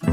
Hola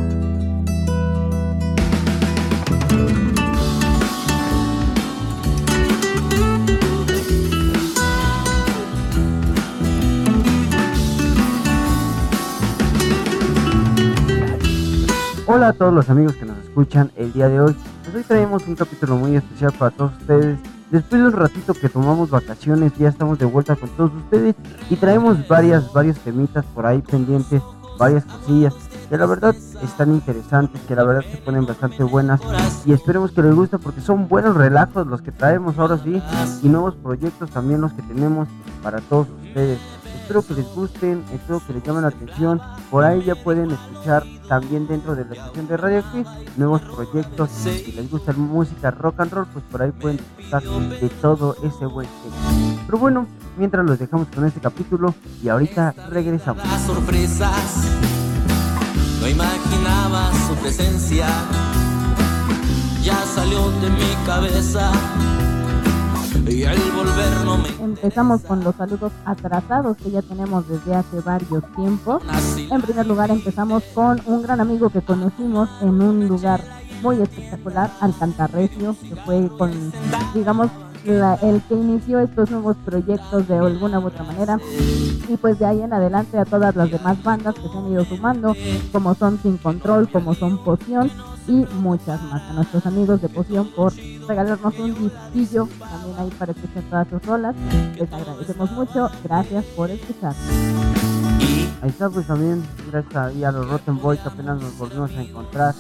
a todos los amigos que nos escuchan el día de hoy. Pues hoy traemos un capítulo muy especial para todos ustedes. Después de un ratito que tomamos vacaciones, ya estamos de vuelta con todos ustedes y traemos varias, varios temitas por ahí pendientes, varias cosillas que la verdad están interesantes, que la verdad se ponen bastante buenas y esperemos que les guste porque son buenos relatos los que traemos ahora sí y nuevos proyectos también los que tenemos para todos ustedes. Espero que les gusten, espero que les llamen la atención. Por ahí ya pueden escuchar también dentro de la estación de radio aquí nuevos proyectos. Si les gusta la música rock and roll, pues por ahí pueden disfrutar de todo ese buen tema. Pero bueno, mientras los dejamos con este capítulo y ahorita regresamos. Las sorpresas, no imaginaba su presencia, ya salió de mi cabeza. Y al volver no me Empezamos con los saludos atrasados que ya tenemos desde hace varios tiempos. En primer lugar empezamos con un gran amigo que conocimos en un lugar muy espectacular, Alcantarrecio, que fue con, digamos, el que inició estos nuevos proyectos de alguna u otra manera. Y pues de ahí en adelante a todas las demás bandas que se han ido sumando, como son Sin Control, como son Poción y muchas más. A nuestros amigos de Poción por regalarnos un disquillo también ahí para escuchar todas sus rolas. Les agradecemos mucho. Gracias por escuchar. Ahí está pues también, gracias ahí a los Rotten Boys apenas nos volvimos a encontrar.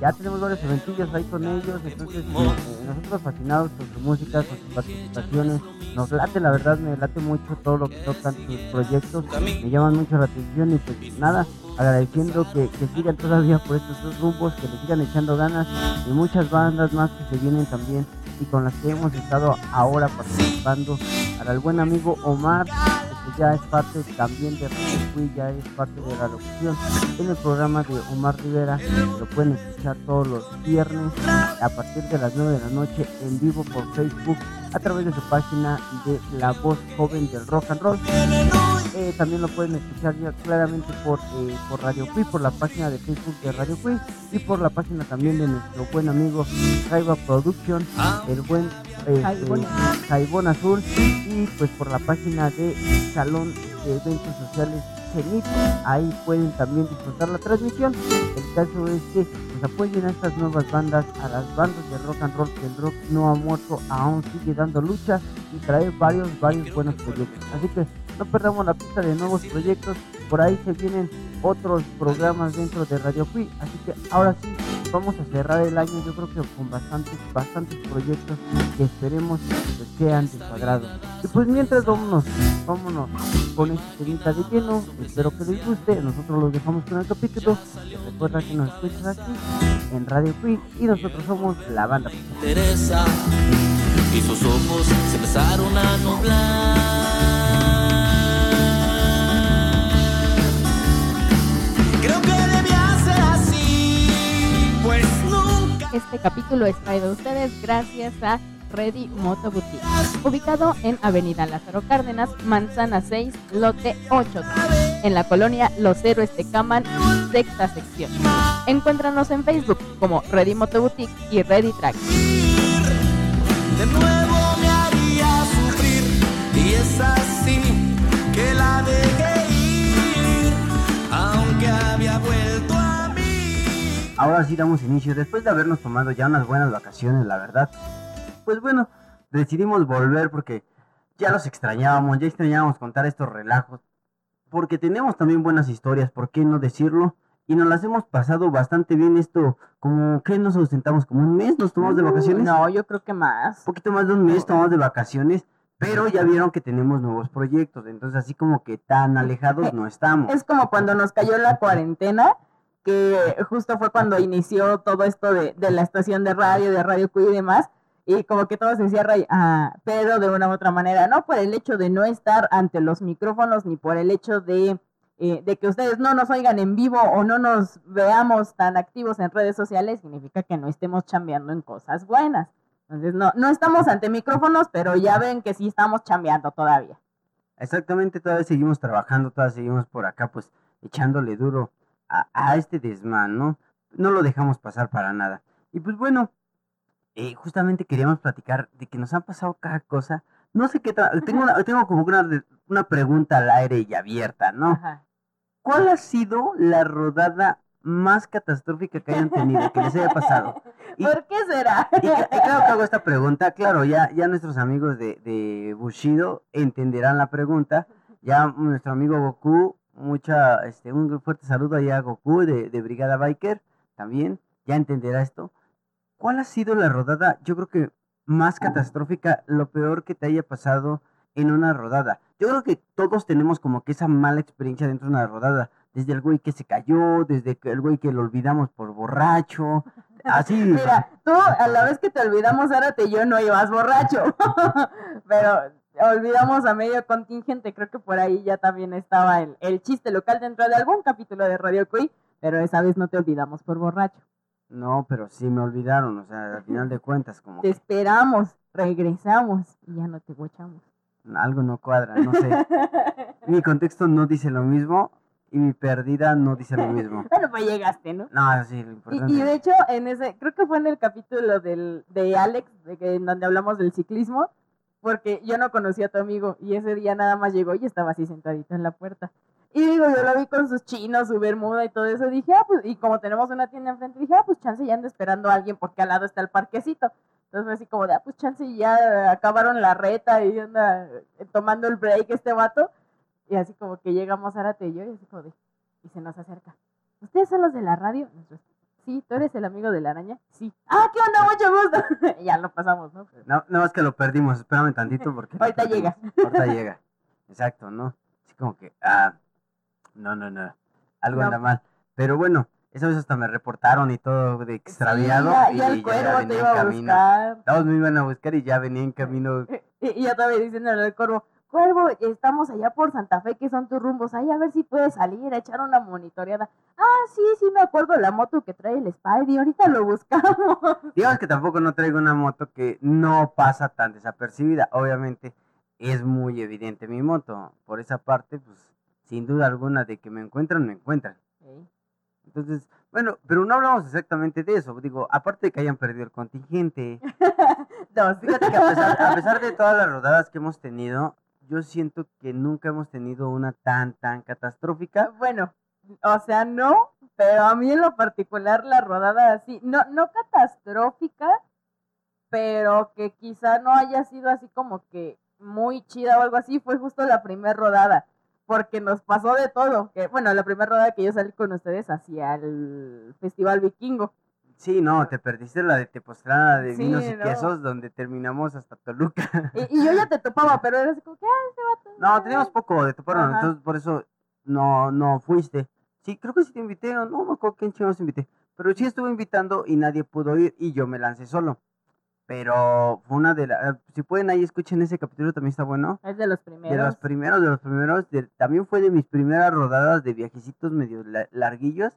Ya tenemos varios eventillos ahí con ellos, entonces nosotros fascinados con su música, con sus participaciones. Nos late, la verdad, me late mucho todo lo que tocan sus proyectos, me llaman mucho la atención y pues nada, agradeciendo que, que sigan todavía por estos dos rumbos, que le sigan echando ganas y muchas bandas más que se vienen también y con las que hemos estado ahora participando. Al buen amigo Omar, que ya es parte también de Cui, ya es parte de la locución en el programa de Omar Rivera. Lo pueden escuchar todos los viernes a partir de las 9 de la noche en vivo por Facebook a través de su página de La Voz Joven del Rock and Roll. Eh, también lo pueden escuchar ya claramente por, eh, por Radio Cui, por la página de Facebook de Radio Cui y por la página también de nuestro buen amigo Jaiba Production, el buen este, Jaibón. Azul y pues por la página de Salón de Eventos Sociales Cenit. Ahí pueden también disfrutar la transmisión. El caso es que pues, apoyen a estas nuevas bandas, a las bandas de rock and roll, que el rock no ha muerto, aún sigue dando lucha y trae varios, varios buenos proyectos. Así que no perdamos la pista de nuevos proyectos. Por ahí se vienen otros programas dentro de Radio Free. Así que ahora sí, vamos a cerrar el año yo creo que con bastantes, bastantes proyectos que esperemos pues, sean de su agrado. Y pues mientras vámonos, vámonos con este temita de lleno. Espero que les guste. Nosotros los dejamos con el capítulo. Recuerda que nos escuchas aquí en Radio Free y nosotros somos la banda. Y sus ojos se empezaron a nublar. Creo que debía ser así, pues nunca. Este capítulo es traído a ustedes gracias a Ready Moto Boutique, ubicado en Avenida Lázaro Cárdenas, Manzana 6, lote 8, en la colonia Los Héroes de Caman, sexta sección. Encuéntranos en Facebook como Ready Moto Boutique y Ready Track. De nuevo me haría sufrir y es así que la dejé aunque había vuelto a mí. Ahora sí damos inicio, después de habernos tomado ya unas buenas vacaciones, la verdad. Pues bueno, decidimos volver porque ya los extrañábamos, ya extrañábamos contar estos relajos. Porque tenemos también buenas historias, ¿por qué no decirlo? Y nos las hemos pasado bastante bien esto, como que nos ausentamos como un mes, nos tomamos de vacaciones. No, yo creo que más. Un poquito más de un mes tomamos de vacaciones, pero ya vieron que tenemos nuevos proyectos, entonces así como que tan alejados no estamos. Es como cuando nos cayó la cuarentena, que justo fue cuando inició todo esto de, de la estación de radio, de Radio Cuy y demás, y como que todo se cierra, ah, pero de una u otra manera, no por el hecho de no estar ante los micrófonos, ni por el hecho de, eh, de que ustedes no nos oigan en vivo o no nos veamos tan activos en redes sociales, significa que no estemos chambeando en cosas buenas. Entonces, no, no estamos ante micrófonos, pero ya ven que sí estamos chambeando todavía. Exactamente, todavía seguimos trabajando, todavía seguimos por acá, pues echándole duro a, a este desmán, ¿no? No lo dejamos pasar para nada. Y pues bueno, eh, justamente queríamos platicar de que nos han pasado cada cosa. No sé qué tengo una- tengo como una, una pregunta al aire y abierta, ¿no? Ajá. ¿Cuál ha sido la rodada más catastrófica que hayan tenido, que les haya pasado? Y- ¿Por qué será? Y, y claro que hago esta pregunta, claro, ya, ya nuestros amigos de, de Bushido entenderán la pregunta. Ya nuestro amigo Goku, mucha, este, un fuerte saludo allá a Goku de, de Brigada Biker, también, ya entenderá esto. ¿Cuál ha sido la rodada, yo creo que más catastrófica, lo peor que te haya pasado en una rodada? Yo creo que todos tenemos como que esa mala experiencia dentro de una rodada. Desde el güey que se cayó, desde el güey que lo olvidamos por borracho, así. Mira, tú a la vez que te olvidamos Zárate y yo no ibas borracho, pero olvidamos a medio contingente, creo que por ahí ya también estaba el, el chiste local dentro de algún capítulo de Radio Cui, pero esa vez no te olvidamos por borracho. No, pero sí me olvidaron, o sea, al final de cuentas, como Te que esperamos, regresamos y ya no te bochamos. algo no cuadra, no sé. Mi contexto no dice lo mismo y mi perdida no dice lo mismo. bueno, pues llegaste, ¿no? No, sí, lo Y, importante. y de hecho, en ese, creo que fue en el capítulo del, de Alex, de que, en donde hablamos del ciclismo, porque yo no conocía a tu amigo y ese día nada más llegó y estaba así sentadito en la puerta. Y digo, yo lo vi con sus chinos, su bermuda y todo eso, dije, ah, pues, y como tenemos una tienda enfrente, dije, ah, pues chance ya anda esperando a alguien porque al lado está el parquecito. Entonces fue así como de, ah, pues chance ya acabaron la reta y anda eh, tomando el break este vato. Y así como que llegamos Árate y yo y así como de, y se nos acerca. ¿Ustedes son los de la radio? Sí, ¿tú eres el amigo de la araña? Sí. Ah, ¿qué onda? Mucho gusto. Ya lo pasamos, ¿no? No, no más que lo perdimos, espérame tantito porque... Ahorita perdimos. Ahorita llega. Exacto, ¿no? Así como que, ah, no, no, no, algo No. anda mal. Pero bueno, esa vez hasta me reportaron y todo de extraviado. Sí, ya, y ya el ya cuervo venía te en iba a camino. buscar. Todos me iban a buscar y ya venía en camino. Y, y yo todavía diciéndole al cuervo, cuervo, estamos allá por Santa Fe, que son tus rumbos. Ahí a ver si puedes salir, a echar una monitoreada. Ah, sí, sí, me acuerdo la moto que trae el Spidey. Ahorita lo buscamos. Digamos que tampoco no traigo una moto que no pasa tan desapercibida. Obviamente es muy evidente mi moto. Por esa parte, pues sin duda alguna de que me encuentran, me encuentran. Entonces, bueno, pero no hablamos exactamente de eso. Digo, aparte de que hayan perdido el contingente. Dos. Fíjate que a pesar, a pesar de todas las rodadas que hemos tenido, yo siento que nunca hemos tenido una tan, tan catastrófica. Bueno, o sea, no, pero a mí en lo particular la rodada así, no, no catastrófica, pero que quizá no haya sido así como que muy chida o algo así, fue justo la primera rodada, porque nos pasó de todo, bueno, la primera rodada que yo salí con ustedes hacia el Festival Vikingo. Sí, no, te perdiste la de Tepoztlán, de Sí, vinos y no. quesos, donde terminamos hasta Toluca. Y, y yo ya te topaba, pero era así como ah, ese vato. No, teníamos poco de toparnos, entonces por eso no, no fuiste. Sí, creo que sí te invité, o no me acuerdo quién chingados invité. Pero sí estuve invitando y nadie pudo ir y yo me lancé solo. Pero fue una de las... Si pueden ahí escuchen ese capítulo, también está bueno. Es de los De los primeros. primeros, de los primeros. de- también fue de mis primeras rodadas de viajecitos medio la- larguillos.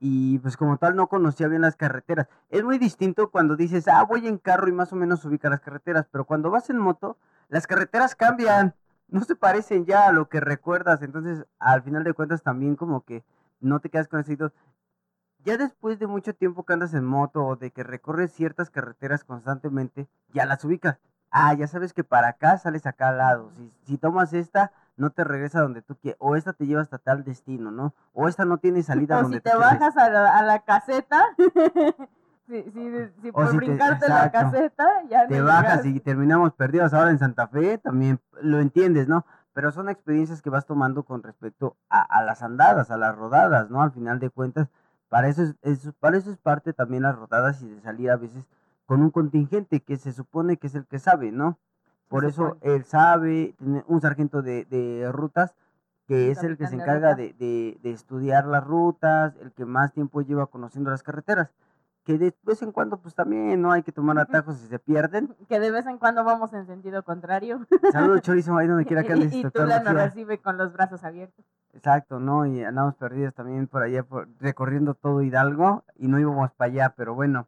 Y pues como tal no conocía bien las carreteras. Es muy distinto cuando dices, ah, voy en carro y más o menos ubica las carreteras. Pero cuando vas en moto, las carreteras cambian. No se parecen ya a lo que recuerdas. Entonces, al final de cuentas, también como que no te quedas con ese sentido. Ya después de mucho tiempo que andas en moto o de que recorres ciertas carreteras constantemente, ya las ubicas. Ah, ya sabes que para acá sales acá al lado. Si tomas esta, no te regresa donde tú quieres. O esta te lleva hasta tal destino, ¿no? O esta no tiene salida O donde si te bajas a la, a la caseta, si, si, si por si te- brincarte la caseta, ya te no bajas llegas. y terminamos perdidos ahora en Santa Fe, también lo entiendes, ¿no? Pero son experiencias que vas tomando con respecto a, a las andadas, a las rodadas, ¿no? Al final de cuentas, para eso es, es- para eso es parte también las rodadas y de salir a veces con un contingente que se supone que es el que sabe, ¿no? Por eso él sabe, tiene un sargento de, de rutas que es el que se encarga de, de- de estudiar las rutas, el que más tiempo lleva conociendo las carreteras, que de vez en cuando pues también no hay que tomar atajos si se pierden. Que de vez en cuando vamos en sentido contrario. Saludos chorizo ahí donde quiera que andes. y, y doctor Tula nos recibe con los brazos abiertos. Exacto, ¿no? Y andamos perdidos también por allá, por, recorriendo todo Hidalgo y no íbamos para allá, pero bueno.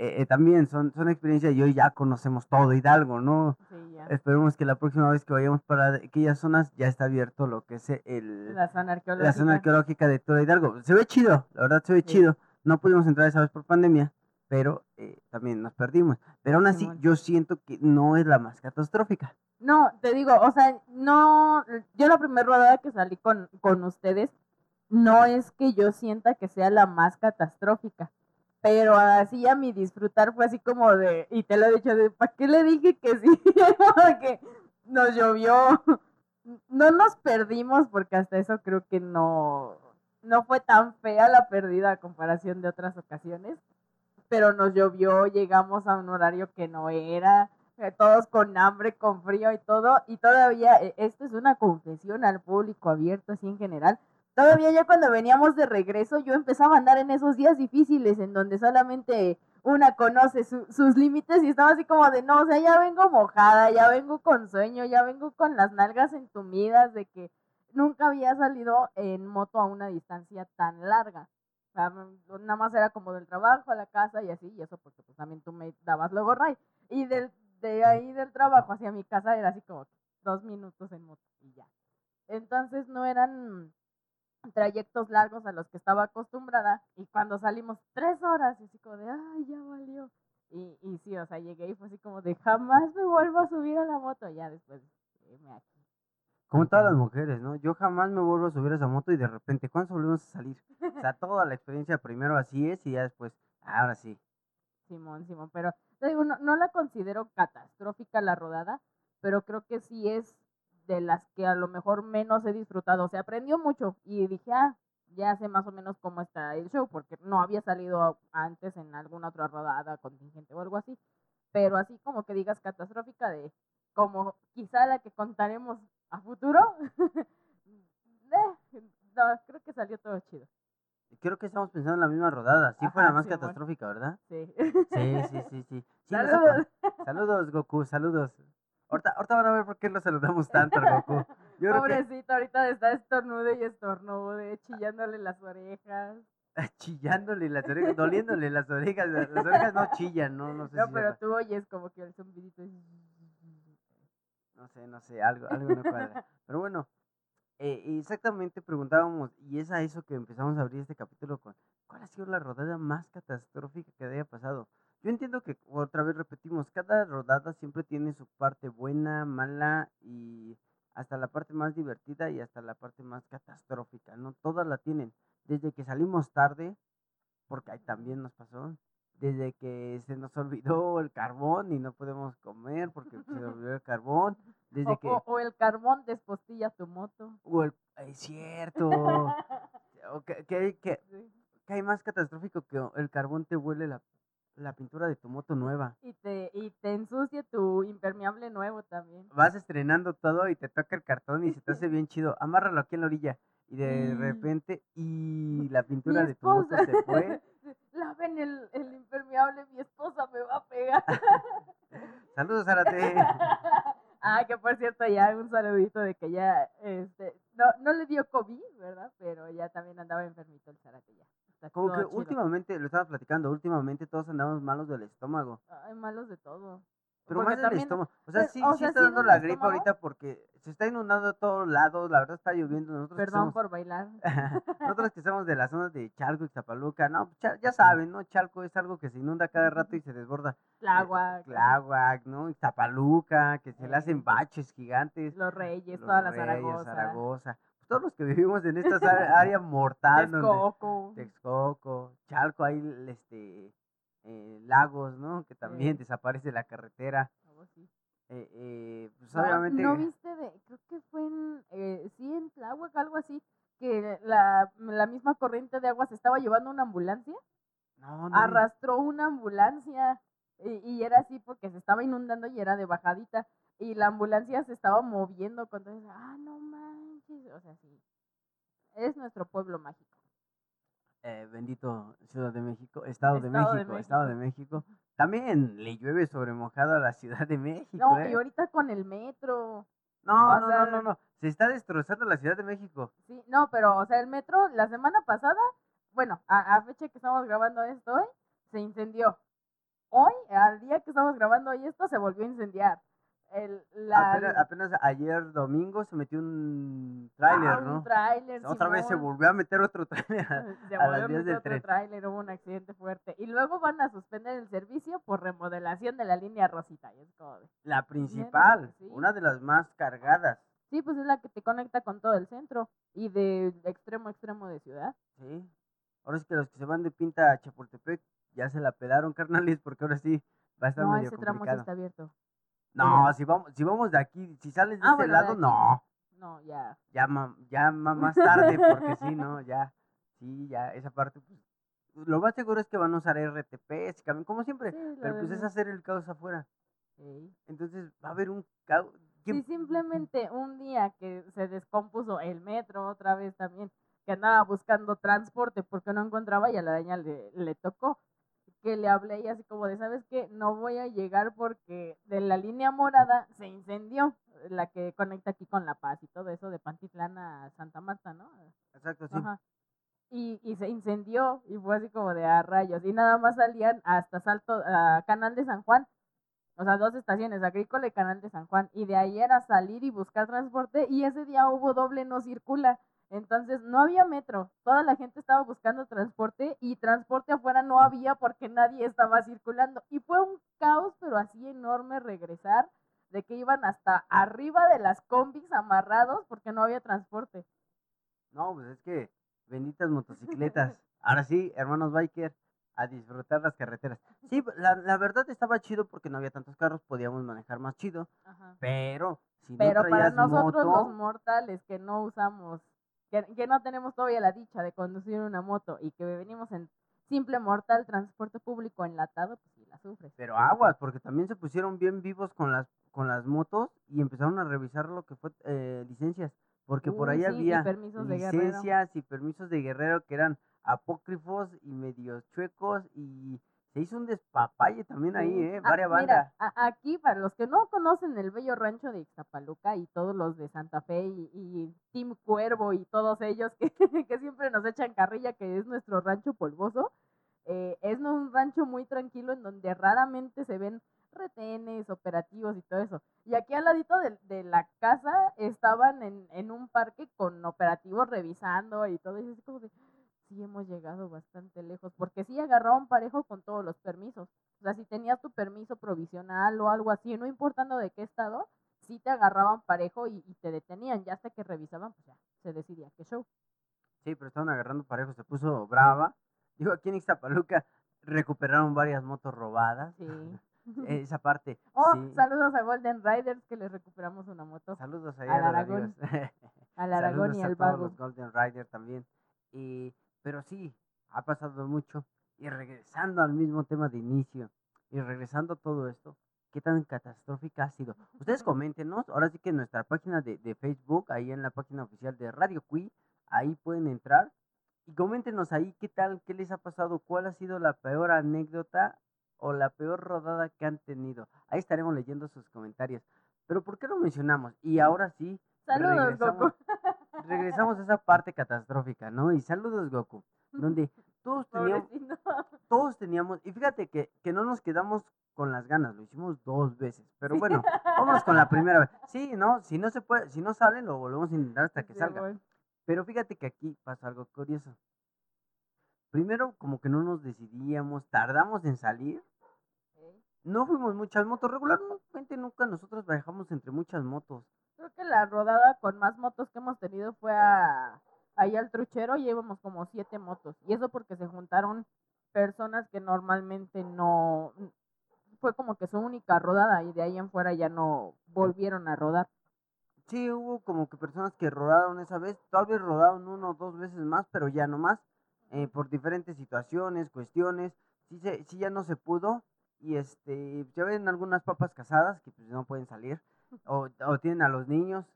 Eh, eh, también son, son experiencias y hoy ya conocemos todo Hidalgo, ¿no? Sí, ya. Esperemos que la próxima vez que vayamos para aquellas zonas ya está abierto lo que es el, La zona arqueológica. la zona arqueológica de Tula Hidalgo. Se ve chido, la verdad se ve Sí. chido. No pudimos entrar esa vez por pandemia, pero eh, también nos perdimos. Pero aún así, yo siento que no es la más catastrófica. No, te digo, o sea, no, yo la primera rodada que salí con, con ustedes, no es que yo sienta que sea la más catastrófica, pero así a mi disfrutar fue así como de, y te lo he dicho, de, ¿para qué le dije que sí? Porque nos llovió, no nos perdimos porque hasta eso creo que no, no fue tan fea la pérdida a comparación de otras ocasiones, pero nos llovió, llegamos a un horario que no era, eh, todos con hambre, con frío y todo, y todavía, eh, esto es una confesión al público abierto así en general, todavía ya cuando veníamos de regreso yo empezaba a andar en esos días difíciles en donde solamente una conoce su- sus límites y estaba así como de, no, o sea, ya vengo mojada, ya vengo con sueño, ya vengo con las nalgas entumidas de que nunca había salido en moto a una distancia tan larga. O sea, nada más era como del trabajo a la casa y así, y eso porque pues también tú me dabas luego ray. Y del, de ahí del trabajo hacia mi casa era así como dos minutos en moto y ya. Entonces no eran trayectos largos a los que estaba acostumbrada y cuando salimos tres horas y así como de, ay, ya valió. Y, y sí, o sea, llegué y fue así como de, jamás me vuelvo a subir a la moto. Ya después, eh, me. Como todas las mujeres, ¿no? Yo jamás me vuelvo a subir a esa moto y de repente, ¿cuándo volvemos a salir? O sea, toda la experiencia primero así es y ya después, ahora sí. Simón, Simón, pero te digo, no, no la considero catastrófica la rodada, pero creo que sí es de las que a lo mejor menos he disfrutado. O sea, aprendió mucho y dije, ah, ya sé más o menos cómo está el show, porque no había salido antes en alguna otra rodada, contingente o algo así. Pero así como que digas catastrófica de, como quizá la que contaremos a futuro, eh, no, creo que salió todo chido. Creo que estamos pensando en la misma rodada. Sí fue la Ajá, más catastrófica, ¿verdad? Sí. Sí, sí, sí, sí. Sí, Saludos. Saludos, Goku, saludos. Ahorita, ahorita van a ver por qué lo saludamos tanto al Goku. Yo creo que Pobrecito, ahorita está estornude y estornude, chillándole las orejas. chillándole las orejas, doliéndole las orejas. Las las orejas no chillan, no, no sé No, si pero tú oyes como que el zumbidito. es- No sé, no sé, algo, algo no cuadra. Pero bueno, eh, exactamente preguntábamos, y es a eso que empezamos a abrir este capítulo con, ¿cuál ha sido la rodada más catastrófica que haya pasado? Yo entiendo que, otra vez repetimos, cada rodada siempre tiene su parte buena, mala y hasta la parte más divertida y hasta la parte más catastrófica, ¿no? Todas la tienen. Desde que salimos tarde, porque ahí también nos pasó, desde que se nos olvidó el carbón y no podemos comer porque se nos olvidó el carbón, desde O, que... o- o el carbón despostilla tu moto. o el- es cierto. o que, que- que- Sí. que hay más catastrófico que el carbón te huele la, la pintura de tu moto nueva. Y te, y te ensucia tu impermeable nuevo también. Vas estrenando todo y te toca el cartón y se te hace bien chido. Amárralo aquí en la orilla. Y de Mm. repente, y la pintura de tu moto se fue. Laven el, el impermeable, mi esposa me va a pegar. Saludos, Arate. ah, que por cierto, ya un saludito de que ya, este, no, no le dio COVID, ¿verdad? Pero ya también andaba enfermito el Zarate ya. Está Como que chido. últimamente, lo estaba platicando, últimamente todos andamos malos del estómago. Ay, malos de todo. Pero Porque más del estómago. O sea, pues, sí, o sí sea, está sí dando la gripe estómago. ahorita porque se está inundando a todos lados. La verdad está lloviendo. Nosotros Perdón somos- por bailar. Nosotros que somos de las zonas de Chalco y Zapaluca, no, pues, ya saben, ¿no? Chalco es algo que se inunda cada rato y se desborda. Tláhuac, Tláhuac, ¿no? Y Zapaluca, que se le hacen baches gigantes. Los Reyes, Los toda la Reyes, Zaragoza. Zaragoza. Todos los que vivimos en esta área mortal, donde Texcoco. Texcoco, Chalco, hay este, eh, lagos, ¿no? Que también Sí. desaparece la carretera. Eh, eh, pues No, obviamente... ¿No viste de, creo que fue en, eh, sí, en Tláhuac, algo así, que la, la misma corriente de agua se estaba llevando una ambulancia? no, no. Arrastró una ambulancia y, y era así porque se estaba inundando y era de bajadita y la ambulancia se estaba moviendo cuando ah, no manches, o sea, sí, es nuestro pueblo mágico. Eh, bendito Ciudad de México, Estado, de, México, Estado de México. También le llueve sobre mojado a la Ciudad de México. No, ¿eh? y ahorita con el metro, no, no, sea- no, no, no. Se está destrozando la Ciudad de México. Sí, no, pero, o sea, el metro la semana pasada, bueno, a, a fecha que estamos grabando esto hoy, se incendió. hoy, al día que estamos grabando hoy esto, se volvió a incendiar. El, la, Apenas, apenas ayer domingo se metió un ah, tráiler, un ¿no? tráiler, Otra vez se Simón. volvió a meter otro tráiler. Se a volvió a meter otro tráiler, hubo un accidente fuerte. Y luego van a suspender el servicio por remodelación de la línea Rosita. Y es como de- La principal, sí. una de las más cargadas. Sí, pues es la que te conecta con todo el centro y de extremo a extremo de ciudad. Sí. Ahora es que los que se van de pinta a Chapultepec ya se la pelaron, carnales, porque ahora sí va a estar No, medio ese tramo sí está abierto. No, si vamos, si vamos de aquí, si sales de Ah, este bueno, de lado, aquí. no. No, ya. Ya, ma- ya ma- más tarde, porque sí, no, ya. Sí, ya, esa parte, pues. Lo más seguro es que van a usar RTP, si cambian, como siempre. Sí, la pero pues es hacer el caos afuera. Sí. Entonces va a haber un caos. ¿Quién- Sí, simplemente un día que se descompuso el metro otra vez también, que andaba buscando transporte porque no encontraba y a la daña le, le tocó, que le hablé y así como de, ¿sabes qué? No voy a llegar porque de la línea morada se incendió, la que conecta aquí con La Paz y todo eso de Pantitlán a Santa Marta, ¿no? Exacto, sí. Ajá. Y, y se incendió y fue así como de a rayos. Y nada más salían hasta Salto, a Canal de San Juan. O sea, dos estaciones, Agrícola y Canal de San Juan. Y de ahí era salir y buscar transporte. Y ese día hubo doble no circula. Entonces no había metro. Toda la gente estaba buscando transporte y transporte afuera no había porque nadie estaba circulando. Y fue un caos, pero así enorme regresar, de que iban hasta arriba de las combis amarrados porque no había transporte. No, pues es que benditas motocicletas. Ahora sí, hermanos biker, a disfrutar las carreteras. Sí, la, la verdad estaba chido porque no había tantos carros, podíamos manejar más chido. Ajá. Pero si Pero no para nosotros moto, los mortales que no usamos, que, que no tenemos todavía la dicha de conducir una moto y que venimos en simple mortal transporte público enlatado, pues sí la sufres. pero aguas, porque también se pusieron bien vivos con las con las motos y empezaron a revisar lo que fue eh, licencias, porque por Uy, ahí sí, y había de licencias y permisos de guerrero que eran apócrifos y medios chuecos y se hizo un despapalle también ahí, eh, Ah, varias bandas. aquí, para los que no conocen el bello rancho de Ixtapaluca y todos los de Santa Fe y, y Team Cuervo y todos ellos que, que siempre nos echan carrilla, que es nuestro rancho polvoso, eh, es un rancho muy tranquilo en donde raramente se ven retenes, operativos y todo eso. Y aquí al ladito de, de la casa estaban en, en un parque con operativos revisando y todo, y es como de, sí hemos llegado bastante lejos, porque sí agarraron parejo con todos los permisos. O sea, si tenías tu permiso provisional o algo así, no importando de qué estado, sí te agarraban parejo y, y te detenían. Ya hasta que revisaban, pues ya se decidía qué show. Sí, pero estaban agarrando parejo, se puso brava. Digo, aquí en Ixtapaluca recuperaron varias motos robadas. Sí. Esa parte. Oh, sí. saludos a Golden Riders que les recuperamos una moto. Saludos Al a los Aragón. Al Aragón Saludos y al Vago. los Golden Rider también. Y, pero sí, ha pasado mucho. Y regresando al mismo tema de inicio, y regresando a todo esto, ¿qué tan catastrófica ha sido? Ustedes coméntenos, ahora sí que en nuestra página de, de Facebook, ahí en la página oficial de Radio Cui, ahí pueden entrar y coméntenos ahí qué tal, qué les ha pasado, cuál ha sido la peor anécdota o la peor rodada que han tenido. Ahí estaremos leyendo sus comentarios. Pero ¿por qué lo mencionamos? Y ahora sí, Saludos, regresamos, Goku. regresamos a esa parte catastrófica, ¿no? Y saludos, Goku, donde todos teníamos, todos teníamos, y fíjate que, que no nos quedamos con las ganas, lo hicimos dos veces, pero bueno, vámonos con la primera vez. Sí, no, si no se puede, si no sale, lo volvemos a intentar hasta que Sí, salga. bueno. Pero fíjate que aquí pasa algo curioso. Primero, como que no nos decidíamos, tardamos en salir. No fuimos muchas motos, regularmente nunca nosotros viajamos entre muchas motos. Creo que la rodada con más motos que hemos tenido fue a, ahí al truchero y íbamos como siete motos. Y eso porque se juntaron personas que normalmente no... Fue como que su única rodada y de ahí en fuera ya no volvieron a rodar. Sí, hubo como que personas que rodaron esa vez, tal vez rodaron uno o dos veces más, pero ya no más, eh, por diferentes situaciones, cuestiones, sí, se, sí ya no se pudo, y este, ya ven algunas papas casadas que pues no pueden salir, o, o tienen a los niños,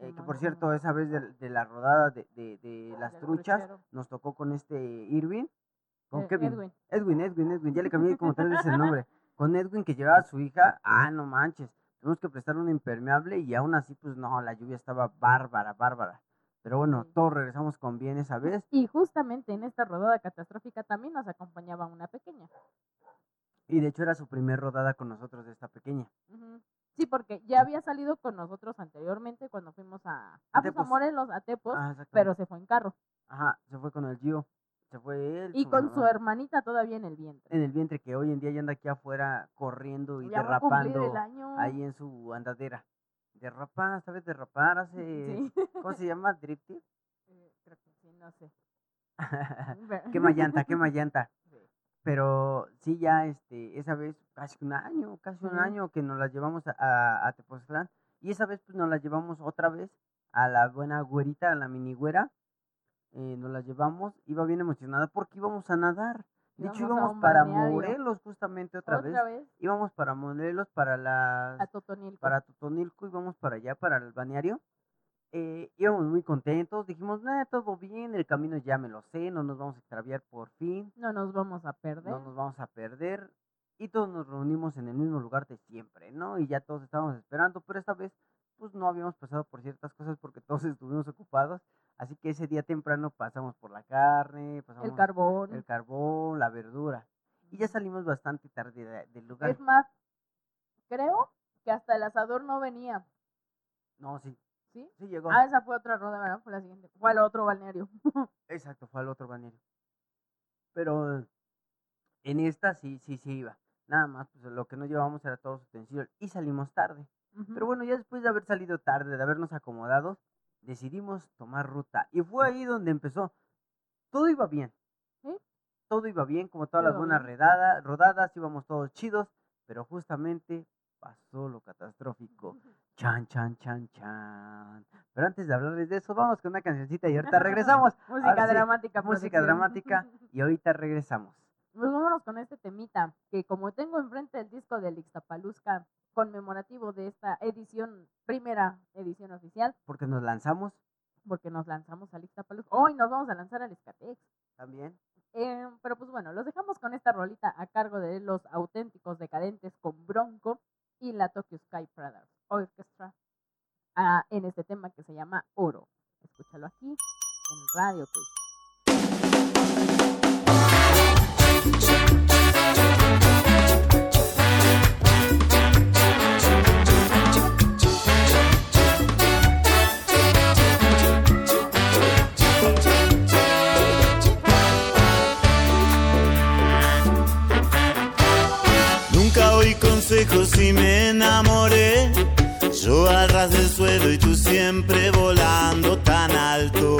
eh, que por cierto, esa vez de, de la rodada de, de, de las truchas, nos tocó con este Irving, con Eh, Kevin, Edwin. Edwin, Edwin, Edwin, ya le cambié como tres veces el nombre. Con Edwin que llevaba a su hija, ah, no manches, tuvimos que prestar un impermeable y aún así, pues no, la lluvia estaba bárbara, bárbara. Pero bueno, Sí. todos regresamos con bien esa vez. Y justamente en esta rodada catastrófica también nos acompañaba una pequeña. Y de hecho era su primer rodada con nosotros de esta pequeña. Ujú. Sí, porque ya había salido con nosotros anteriormente cuando fuimos a, ah, pues, a. Morelos, a Tepos, Ah, pero se fue en carro. Ajá, se fue con el Gio. Se fue él. Y con su hermanita todavía en el vientre. En el vientre, que hoy en día ya anda aquí afuera corriendo y Ya a derrapando ahí en su andadera. Derrapar, ¿sabes? Derrapar hace... Sí. ¿Cómo se llama? ¿Drifting? Eh, Creo que sí, no sé. quema llanta, quema llanta. Pero sí, ya este, esa vez, casi un año, casi un año que nos las llevamos a, a, a Tepoztlán. Y esa vez pues nos las llevamos otra vez a la buena güerita, a la mini güera. Eh, nos las llevamos, iba bien emocionada porque íbamos a nadar. De hecho, Íbamos para balneario. Morelos justamente otra, Otra vez. vez Íbamos para Morelos, para las a Totonilco. para Totonilco, íbamos para allá, para el balneario. Eh, íbamos muy contentos, dijimos, nah, todo bien, el camino ya me lo sé, no nos vamos a extraviar por fin, No nos vamos a perder. no nos vamos a perder. Y todos nos reunimos en el mismo lugar de siempre, ¿no? Y ya todos estábamos esperando, pero esta vez, pues no habíamos pasado por ciertas cosas porque todos estuvimos ocupados. Así que ese día temprano pasamos por la carne, pasamos el carbón. el carbón, la verdura. Y ya salimos bastante tarde de- del lugar. Es más, creo que hasta el asador no venía. No, sí, ¿Sí? sí llegó. Ah, esa fue otra rueda, ¿verdad? Fue la siguiente. Fue al otro balneario. Exacto, fue al otro balneario. Pero en esta sí, sí, sí iba. Nada más, pues lo que no llevábamos era todos utensilios y salimos tarde. Pero bueno, ya después de haber salido tarde, de habernos acomodado, decidimos tomar ruta. Y fue ahí donde empezó. Todo iba bien. ¿Sí? Todo iba bien, como todas las buenas redadas, rodadas, íbamos todos chidos, pero justamente pasó lo catastrófico. Chan, chan, chan, chan. Pero antes de hablarles de eso, vamos con una cancioncita y ahorita regresamos. música Ahora sí, dramática. música producción. dramática y ahorita regresamos. Pues vámonos con este temita, que como tengo enfrente el disco del Ixtapalusca conmemorativo de esta edición, primera edición oficial, Porque nos lanzamos porque nos lanzamos al Ixtapalusca. Hoy nos vamos a lanzar al Escatex. también. Eh, pero pues bueno, los dejamos con esta rolita a cargo de los auténticos decadentes con Bronco y la Tokyo Sky Brothers Orchestra ah, en este tema que se llama Oro. Escúchalo aquí en Radio Quiz. Nunca oí consejos y me enamoré. Yo a ras del suelo y tú siempre volando tan alto,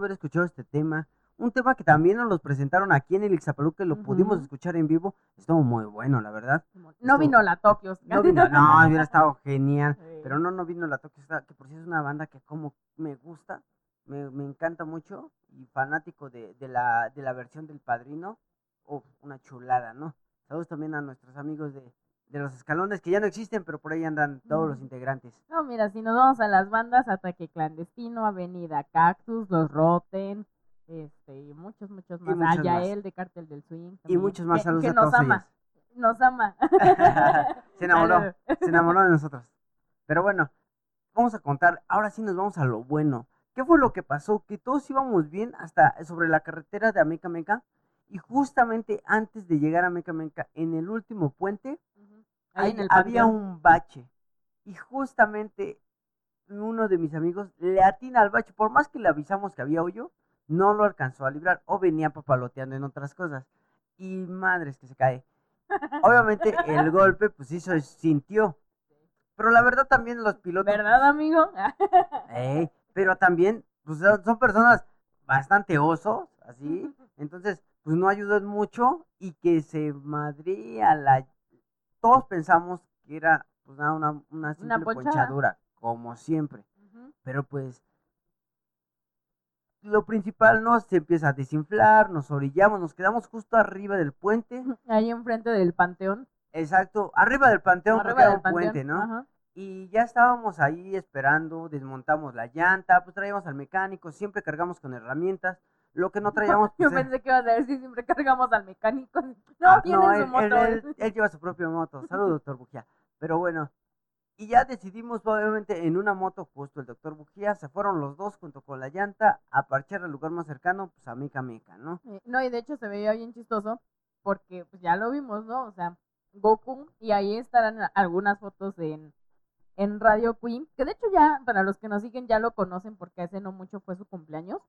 haber escuchado este tema, un tema que también nos los presentaron aquí en el Ixtapaluca, lo pudimos escuchar en vivo, estuvo muy bueno, la verdad. No vino la Tokio. No, vino- no, hubiera estado genial, Sí. pero no, no vino la Tokio, que por si es una banda que como me gusta, me, me encanta mucho, y fanático de, de la, de la versión del Padrino, oh, una chulada, ¿no? Saludos también a nuestros amigos de, de los escalones, que ya no existen, pero por ahí andan todos los integrantes. No, mira, si nos vamos a las bandas, Ataque Clandestino, Avenida Cactus, Los Roten, este, y muchos, muchos más. muchos Ah, más. De Cártel del Swing. Y también, muchos más que- saludos que a nos ama, ellos. nos ama. Se enamoró. Se enamoró de nosotros. Pero bueno, vamos a contar, ahora sí nos vamos a lo bueno. ¿Qué fue lo que pasó? Que todos íbamos bien hasta sobre la carretera de Ameca Meca y justamente antes de llegar a Meca Meca, en el último puente. Ahí ahí en el había un bache. Y justamente uno de mis amigos le atina al bache, por más que le avisamos que había hoyo, no lo alcanzó a librar o venía papaloteando en otras cosas. Y madres que se cae. Obviamente el golpe pues se sintió. Pero la verdad también los pilotos... ¿Verdad, amigo? Ey, pero también pues, son son personas bastante osos, así. Entonces, pues no ayudan mucho y que se madría la... Todos pensamos que era pues nada, una, una simple ponchadura, como siempre. Pero pues lo principal no se empieza a desinflar, nos orillamos, nos quedamos justo arriba del puente, Ahí enfrente del panteón. exacto, arriba del panteón, arriba era del un panteón. puente, ¿no? Ajá. Y ya estábamos ahí esperando, desmontamos la llanta, pues traíamos al mecánico, siempre cargamos con herramientas. Lo que no traíamos, Yo pues, pensé que ibas a decir siempre cargamos al mecánico. No, Ah, tiene no, su él, moto. él- él- él lleva su propia moto. Saludos, doctor Bujía. Pero bueno, y ya decidimos, obviamente, en una moto, justo el doctor Bujía, se fueron los dos junto con la llanta a parchar al lugar más cercano, pues a Meca Meca, ¿no? Eh, No, y de hecho se veía bien chistoso porque pues ya lo vimos, ¿no? O sea, Goku y ahí estarán algunas fotos en, en Radio Queen, que de hecho ya, para los que nos siguen, ya lo conocen porque hace no mucho fue su cumpleaños.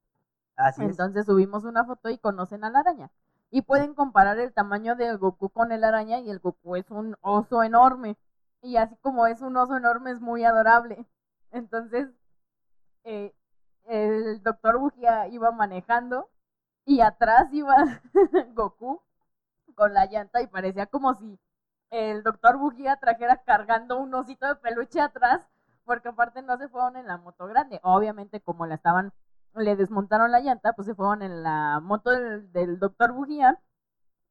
Así es. Entonces subimos una foto y conocen a la araña. Y pueden comparar el tamaño del Goku con el araña y el Goku es un oso enorme. Y así como es un oso enorme, es muy adorable. Entonces, eh, el doctor Bujía iba manejando y atrás iba Goku con la llanta y parecía como si el doctor Bujía trajera cargando un osito de peluche atrás, porque aparte no se fueron en la moto grande. Obviamente, como la estaban, le desmontaron la llanta, pues se fueron en la moto del, del doctor Bujía.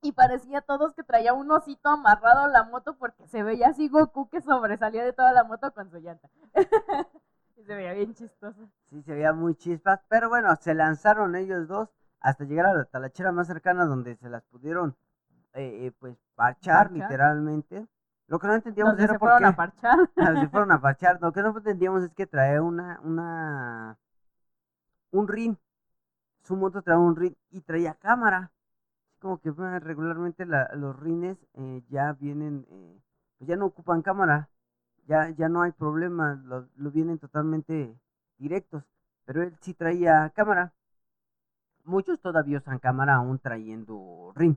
Y parecía a todos que traía un osito amarrado a la moto porque se veía así Goku que sobresalía de toda la moto con su llanta. y se veía bien chistoso. Sí, se veía muy chispas. Pero bueno, se lanzaron ellos dos hasta llegar a la talachera más cercana donde se las pudieron, eh, eh, pues, parchar, Parchar. literalmente. Lo que no entendíamos era se por fueron qué. a parchar. Se fueron a parchar. Lo que no entendíamos es que trae una, una, un rin. Su moto trae un rin y traía cámara. Como que regularmente la- los rines eh, ya vienen, eh, pues ya no ocupan cámara. Ya, ya no hay problema, lo, lo vienen totalmente directos. Pero él sí traía cámara. Muchos todavía usan cámara aún trayendo rin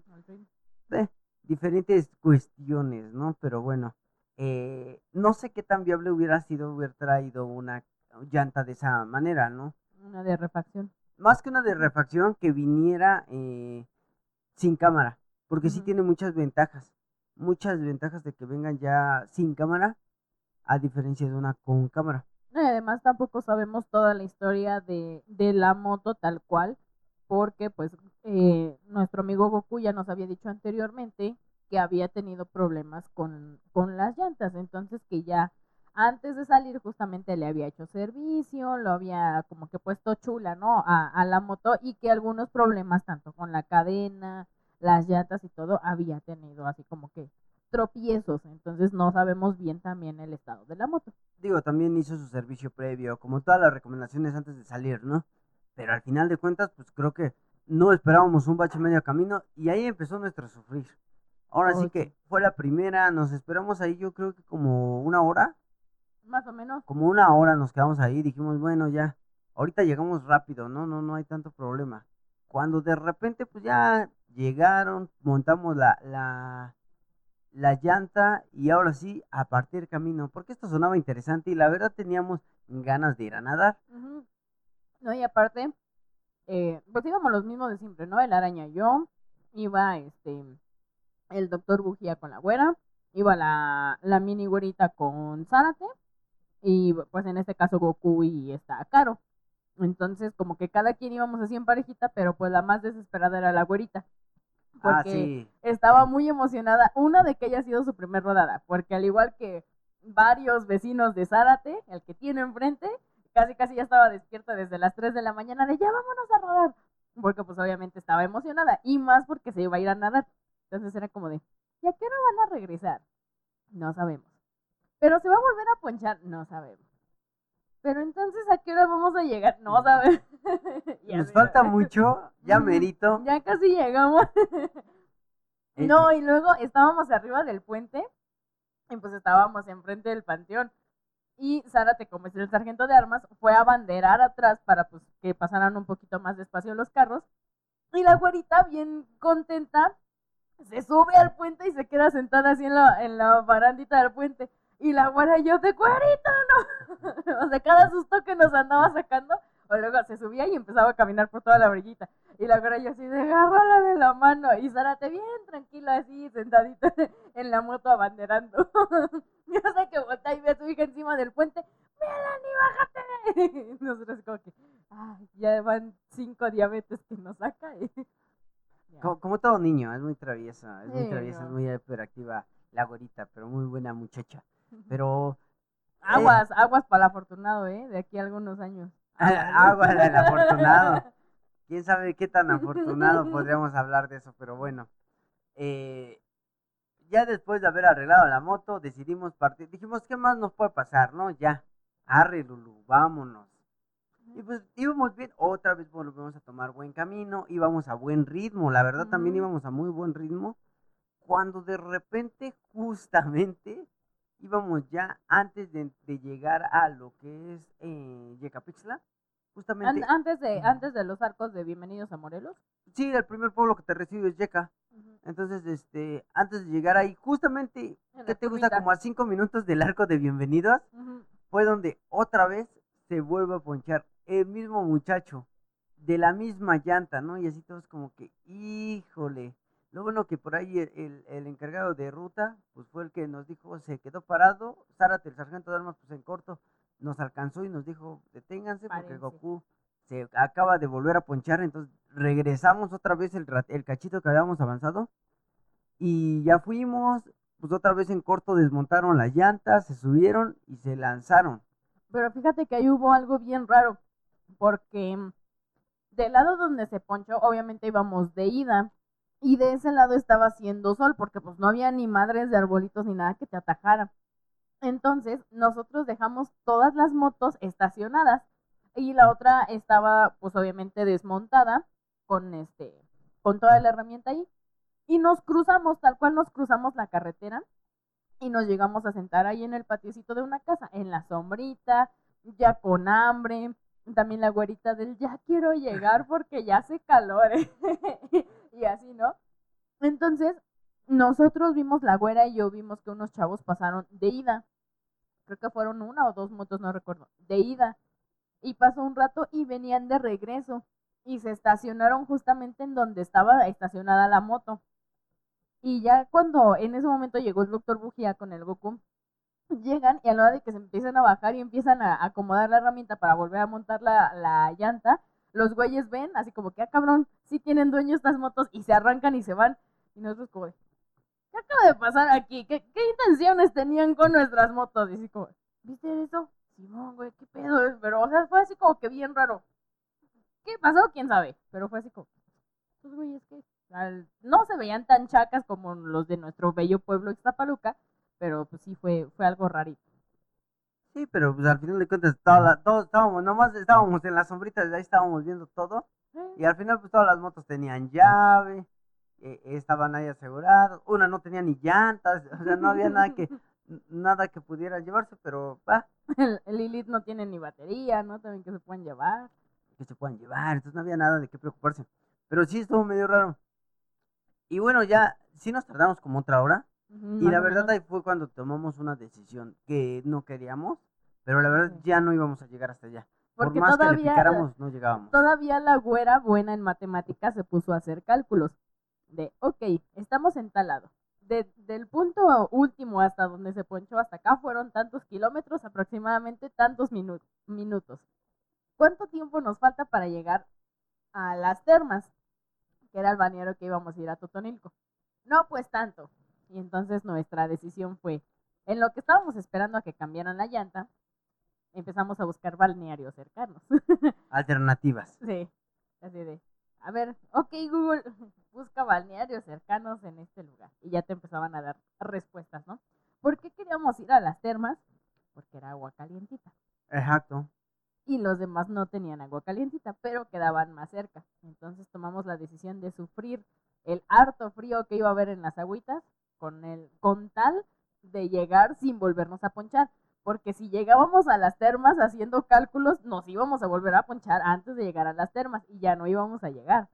eh, diferentes cuestiones, ¿no? Pero bueno, eh, no sé qué tan viable hubiera sido haber traído una llanta de esa manera, ¿no? Una de refacción. Más que una de refacción que viniera eh, sin cámara, porque sí tiene muchas ventajas, muchas ventajas de que vengan ya sin cámara, a diferencia de una con cámara. Y además tampoco sabemos toda la historia de, de la moto tal cual, porque pues eh, nuestro amigo Goku ya nos había dicho anteriormente que había tenido problemas con, con las llantas, entonces que ya antes de salir justamente le había hecho servicio, lo había como que puesto chula, ¿no? A, a la moto y que algunos problemas tanto con la cadena, las llantas y todo había tenido así como que tropiezos, entonces no sabemos bien también el estado de la moto. Digo, también hizo su servicio previo, como todas las recomendaciones antes de salir, ¿no? Pero al final de cuentas, pues creo que no esperábamos un bache medio camino y ahí empezó nuestro sufrir. Ahora sí que fue la primera, nos esperamos ahí yo creo que como una hora, Más o menos. como una hora nos quedamos ahí, dijimos, bueno, ya, ahorita llegamos rápido, no, no, no hay tanto problema. Cuando de repente pues ya llegaron, montamos la, la, la llanta y ahora sí a partir camino, porque esto sonaba interesante y la verdad teníamos ganas de ir a nadar. Ujú. No, y aparte, eh, pues íbamos los mismos de siempre, ¿no? El araña y yo, iba este, el doctor Bujía con la güera, iba la, la mini güerita con Zárate, y pues en este caso Goku y esta Caro. Entonces, como que cada quien íbamos así en parejita, pero pues la más desesperada era la güerita. Ah, Porque sí. estaba muy emocionada, una de que haya sido su primer rodada, porque al igual que varios vecinos de Zárate, el que tiene enfrente, casi casi ya estaba despierta desde las 3 de la mañana de ya vámonos a rodar, porque pues obviamente estaba emocionada, y más porque se iba a ir a nadar. Entonces era como de, ¿y a qué hora van a regresar? No sabemos. Pero se va a volver a ponchar, no sabemos. Pero entonces, ¿a qué hora vamos a llegar? No sabemos. Nos falta mucho, ya merito. Ya casi llegamos. Eh, No, y luego estábamos arriba del puente y pues estábamos enfrente del panteón. Y Zárate, como es el sargento de armas, fue a banderar atrás para pues que pasaran un poquito más despacio los carros. Y la güerita, bien contenta, se sube al puente y se queda sentada así en la, en la barandita del puente. Y la güera y yo de güerita, no. o sea, cada susto que nos andaba sacando, o luego se subía y empezaba a caminar por toda la orillita. Y la güera y yo así de agárrala de la mano. Y Zárate bien tranquila así, sentadita en la moto abanderando. yo sé que voltea y ve a su hija encima del puente. Melanie, bájate. Y nosotros como que, ay, ya van cinco diabetes que nos saca. y- Como, todo niño, es muy traviesa, es muy traviesa, no. es muy hiperactiva la gorita, pero muy buena muchacha. Pero Aguas, aguas para el afortunado, ¿eh? De aquí a algunos años. agua del afortunado. Quién sabe qué tan afortunado podríamos hablar de eso, pero bueno. Eh, ya después de haber arreglado la moto, decidimos partir. Dijimos, ¿qué más nos puede pasar? No, ya. Arre, Lulu, vámonos. Y pues íbamos bien, otra vez volvemos a tomar buen camino, íbamos a buen ritmo, la verdad también íbamos a muy buen ritmo, cuando de repente justamente íbamos ya antes de, de llegar a lo que es eh, Yecapixtla, justamente, An- antes, de, antes de los arcos de Bienvenidos a Morelos. sí, el primer pueblo que te recibe es Yeca, entonces, este, antes de llegar ahí, justamente, En ¿qué te gusta? Como a cinco minutos del arco de bienvenidos, fue donde otra vez se vuelve a ponchar el mismo muchacho de la misma llanta, ¿no? Y así todos como que, híjole. Lo bueno que por ahí el, el- el encargado de ruta, pues fue el que nos dijo, se quedó parado, Zárate, el sargento de armas, pues en corto, nos alcanzó y nos dijo, deténganse porque. Goku se acaba de volver a ponchar, entonces regresamos otra vez el, el cachito que habíamos avanzado y ya fuimos, pues otra vez en corto desmontaron las llantas, se subieron y se lanzaron. Pero fíjate que ahí hubo algo bien raro, porque mm, del lado donde se ponchó, obviamente íbamos de ida, y de ese lado estaba haciendo sol, porque pues no había ni madres de arbolitos ni nada que te atajara. Entonces, nosotros dejamos todas las motos estacionadas, y la otra estaba, pues obviamente desmontada, con este, con toda la herramienta ahí, y nos cruzamos, tal cual nos cruzamos la carretera, y nos llegamos a sentar ahí en el patiecito de una casa, en la sombrita, ya con hambre, también la güerita del ya quiero llegar porque ya hace calor, ¿eh?". y así, ¿no? Entonces, nosotros vimos, la güera y yo vimos que unos chavos pasaron de ida, creo que fueron una o dos motos, no recuerdo, de ida, y pasó un rato y venían de regreso, y se estacionaron justamente en donde estaba estacionada la moto. Y ya cuando en ese momento llegó el doctor Bujía con el Goku, llegan y a la hora de que se empiezan a bajar y empiezan a acomodar la herramienta para volver a montar la, la llanta, los güeyes ven así como que, ah, cabrón, sí tienen dueño estas motos y se arrancan y se van. Y nosotros como de, ¿qué acaba de pasar aquí? ¿Qué, qué intenciones tenían con nuestras motos? Y así como, ¿viste eso? Simón, güey, qué pedo. Pero, o sea, fue así como que bien raro. ¿Qué pasó? ¿Quién sabe? Pero fue así como, pues güeyes que al- no se veían tan chacas como los de nuestro bello pueblo Ixtapaluca, pero pues sí fue, fue algo rarito. Sí, pero pues al final de cuentas la- todos estábamos, nomás estábamos en las sombritas, ahí estábamos viendo todo. Y al final pues todas las motos tenían llave, eh, estaban ahí aseguradas, una no tenía ni llantas, o sea, no había nada que nada que pudiera llevarse, pero va, El, el Lilith no tiene ni batería, ¿no? También que se pueden llevar. que se puedan llevar, entonces no había nada de qué preocuparse. Pero sí estuvo medio raro. Y bueno, ya sí nos tardamos como otra hora, Y la verdad menos. ahí fue cuando tomamos una decisión que no queríamos, pero la verdad Sí. ya no íbamos a llegar hasta allá. Porque Por más que le todavía, picáramos, no llegábamos. todavía la güera buena en matemáticas se puso a hacer cálculos. De, ok, estamos en tal lado. De- del punto último hasta donde se ponchó hasta acá fueron tantos kilómetros, aproximadamente tantos minu- minutos. ¿Cuánto tiempo nos falta para llegar a las termas? Que era el balneario que íbamos a ir a Totonilco. No, pues tanto. Y entonces nuestra decisión fue, en lo que estábamos esperando a que cambiaran la llanta, empezamos a buscar balnearios cercanos. Alternativas. Sí, así de, a ver, ok Google, busca balnearios cercanos en este lugar. Y ya te empezaban a dar respuestas, ¿no? ¿Por qué queríamos ir a las termas? Porque era agua calientita. Exacto. Y los demás no tenían agua calientita, pero quedaban más cerca. Entonces tomamos la decisión de sufrir el harto frío que iba a haber en las agüitas con, el, con tal de llegar sin volvernos a ponchar. Porque si llegábamos a las termas haciendo cálculos, nos íbamos a volver a ponchar antes de llegar a las termas y ya no íbamos a llegar.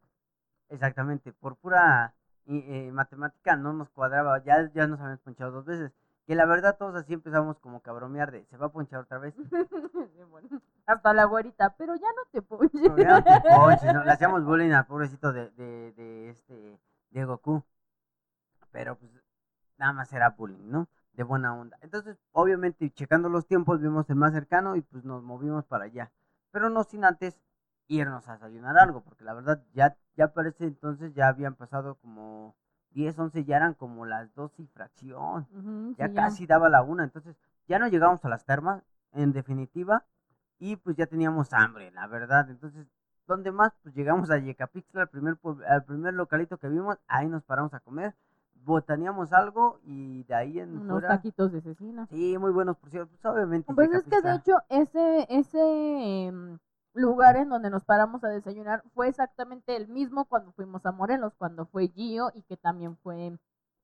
Exactamente. Por pura eh, matemática no nos cuadraba. Ya, ya nos habíamos ponchado dos veces. Que la verdad todos así empezamos como que a bromear de, ¿se va a ponchar otra vez? Sí, bueno, Hasta la güerita, pero ya no te ponches. Ya no te ponches, ¿no? Le hacíamos bullying al pobrecito de, de, de este, de Goku. Pero pues nada más era bullying, ¿no? De buena onda. Entonces, obviamente, checando los tiempos, vimos el más cercano y pues nos movimos para allá. Pero no sin antes irnos a desayunar algo, porque la verdad ya, ya parece entonces ya habían pasado como 10, 11, ya eran como las 2 y fracción ya sí, casi daba la una, entonces ya no llegamos a las termas, en definitiva, y pues ya teníamos hambre, la verdad, entonces, ¿dónde más? Pues llegamos a Yecapixtla, al primer, al primer localito que vimos, ahí nos paramos a comer, botaneamos algo, y de ahí en Unos fuera, taquitos de cecina. sí, muy buenos, por cierto, pues obviamente. Pues es que de hecho ese, ese em, lugar en donde nos paramos a desayunar fue exactamente el mismo cuando fuimos a Morelos, cuando fue Gio y que también fue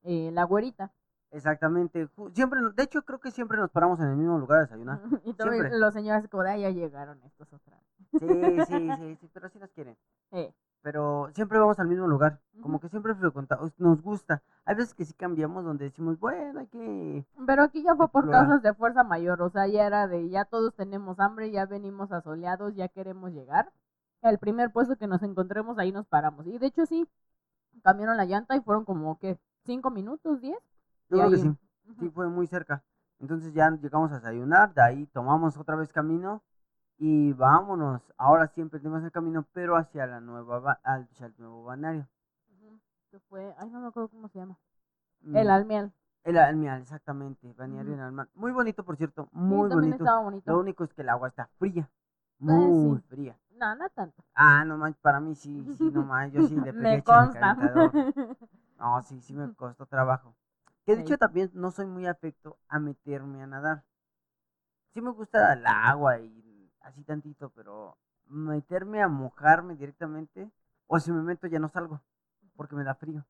eh, la güerita. Exactamente, siempre, de hecho creo que siempre nos paramos en el mismo lugar a desayunar. y todos los señores como de "Ay, ya llegaron estos otra vez". Sí, sí, sí, sí, pero sí nos quieren. Eh, pero siempre vamos al mismo lugar, como que siempre frecuentamos, nos gusta. Hay veces que sí cambiamos donde decimos, bueno, hay que... Pero aquí ya fue por Explorar. causas de fuerza mayor, o sea, ya era de ya todos tenemos hambre, ya venimos asoleados, ya queremos llegar. El primer puesto que nos encontremos ahí nos paramos. Y de hecho sí, cambiaron la llanta y fueron como que cinco minutos, diez. Yo creo que sí, sí fue muy cerca. Entonces ya llegamos a desayunar, de ahí tomamos otra vez camino y vámonos. Ahora sí emprendimos el camino, pero hacia la nueva hacia el nuevo balneario. Ujú, Que fue, ay, no me acuerdo cómo se llama. Mm, El Almial. El Almial, exactamente, balneario Ujú. en Almial. Muy bonito, por cierto, muy bonito. Lo único es que el agua está fría, sí. muy fría. No, no tanto. Ah, no manches, para mí sí, sí, no manches, yo sí le pegué Me consta. No, sí, sí me costó trabajo. Que de Sí. hecho también no soy muy afecto a meterme a nadar. Sí me gusta el agua y así tantito, pero meterme a mojarme directamente, o si me meto ya no salgo, porque me da frío.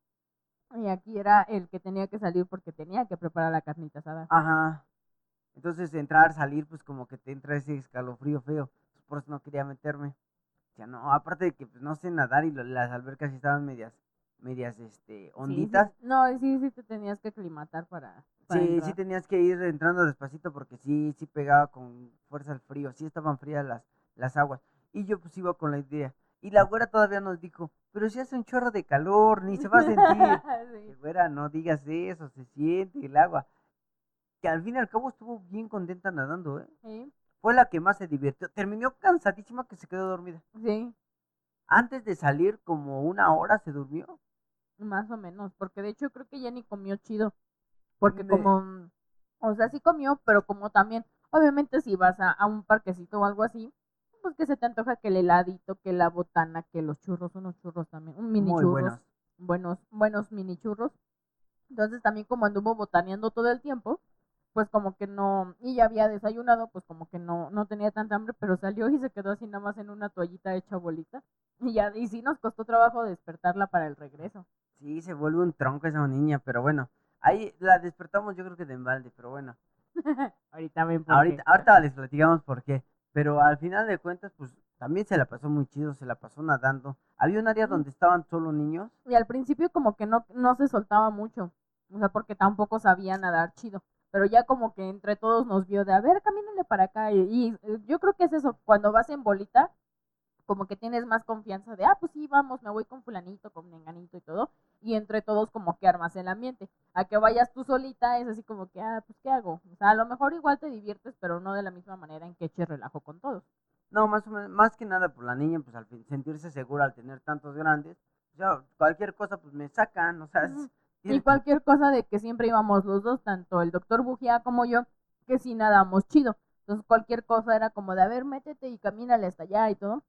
Y aquí era el que tenía que salir porque tenía que preparar la carnita asada. Ajá. Entonces entrar, salir, pues como que te entra ese escalofrío feo. Pues, por eso no quería meterme. Ya no, aparte de que pues, no sé nadar y las albercas estaban medias, medias, este, Sí, sí, onditas. no, sí, sí te tenías que aclimatar para. para Sí, sí tenías que ir entrando despacito porque sí, sí pegaba con fuerza el frío, sí estaban frías las, las aguas. Y yo pues iba con la idea. Y la güera todavía nos dijo, pero si hace un chorro de calor, ni se va a sentir. Sí. Güera, no digas eso, se siente el agua. Que al fin y al cabo estuvo bien contenta nadando, ¿eh? Sí, Fue la que más se divirtió. Terminó cansadísima que se quedó dormida. sí, Antes de salir como una hora se durmió. Más o menos. Porque de hecho creo que ya ni comió chido. Porque como. O sea, sí comió, pero como también. Obviamente, si vas a, a un parquecito o algo así, pues que se te antoja que el heladito, que la botana, que los churros, unos churros también. Un mini Muy churros. buenos. buenos, buenos mini churros. Entonces también como anduvo botaneando todo el tiempo, pues como que no, y ya había desayunado, pues como que no, no tenía tanta hambre, pero salió y se quedó así nada más en una toallita hecha bolita. Y ya, y sí nos costó trabajo despertarla para el regreso. Sí, se vuelve un tronco esa niña, pero bueno. Ahí la despertamos yo creo que de embalde, pero bueno. ahorita ven por Ahorita, qué. ahorita les platicamos por qué. Pero al final de cuentas, pues también se la pasó muy chido, se la pasó nadando. Había un área donde estaban solo niños. Y al principio como que no, no se soltaba mucho. O sea, porque tampoco sabía nadar chido. Pero ya como que entre todos nos vio de, a ver, camínale para acá. Y, y, eh, yo creo que es eso, cuando vas en bolita, como que tienes más confianza de, ah, pues sí, vamos, me voy con fulanito, con menganito y todo. Y entre todos como que armas el ambiente. A que vayas tú solita es así como que, ah, pues ¿qué hago? O sea, a lo mejor igual te diviertes, pero no de la misma manera en que eches relajo con todos. No, más, o menos, más que nada por la niña, pues al sentirse segura al tener tantos grandes. Sea, cualquier cosa, pues me sacan, o sea, es- Y cualquier cosa de que siempre íbamos los dos, tanto el doctor Bujía como yo, que sí nadamos chido. Entonces cualquier cosa era como de, a ver, métete y camínale hasta allá y todo.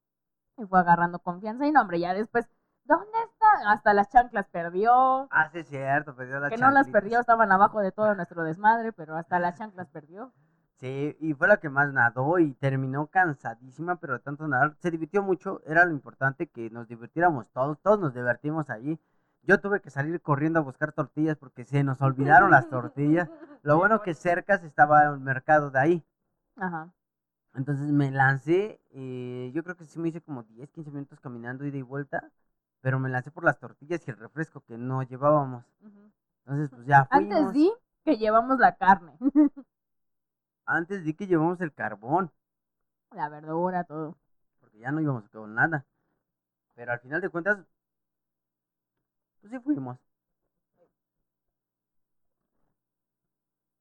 Y fue agarrando confianza y no, hombre, ya después, ¿dónde está? Hasta las chanclas perdió. Ah, sí, es cierto, perdió la Que no las perdió, estaban abajo de todo nuestro desmadre, pero hasta las chanclas perdió. Sí, y fue la que más nadó y terminó cansadísima, pero de tanto nadar, se divirtió mucho, era lo importante que nos divirtiéramos todos, todos nos divertimos allí. Yo tuve que salir corriendo a buscar tortillas porque se nos olvidaron las tortillas. Lo bueno que cerca estaba el mercado de ahí. Ajá. Entonces me lancé, eh, yo creo que sí me hice como 10, 15 minutos caminando ida y vuelta, pero me lancé por las tortillas y el refresco que no llevábamos. Entonces pues ya fuimos. Antes di que llevamos la carne, Antes di que llevamos el carbón. la verdura, todo. porque ya no íbamos con nada. Pero al final de cuentas, pues sí fuimos.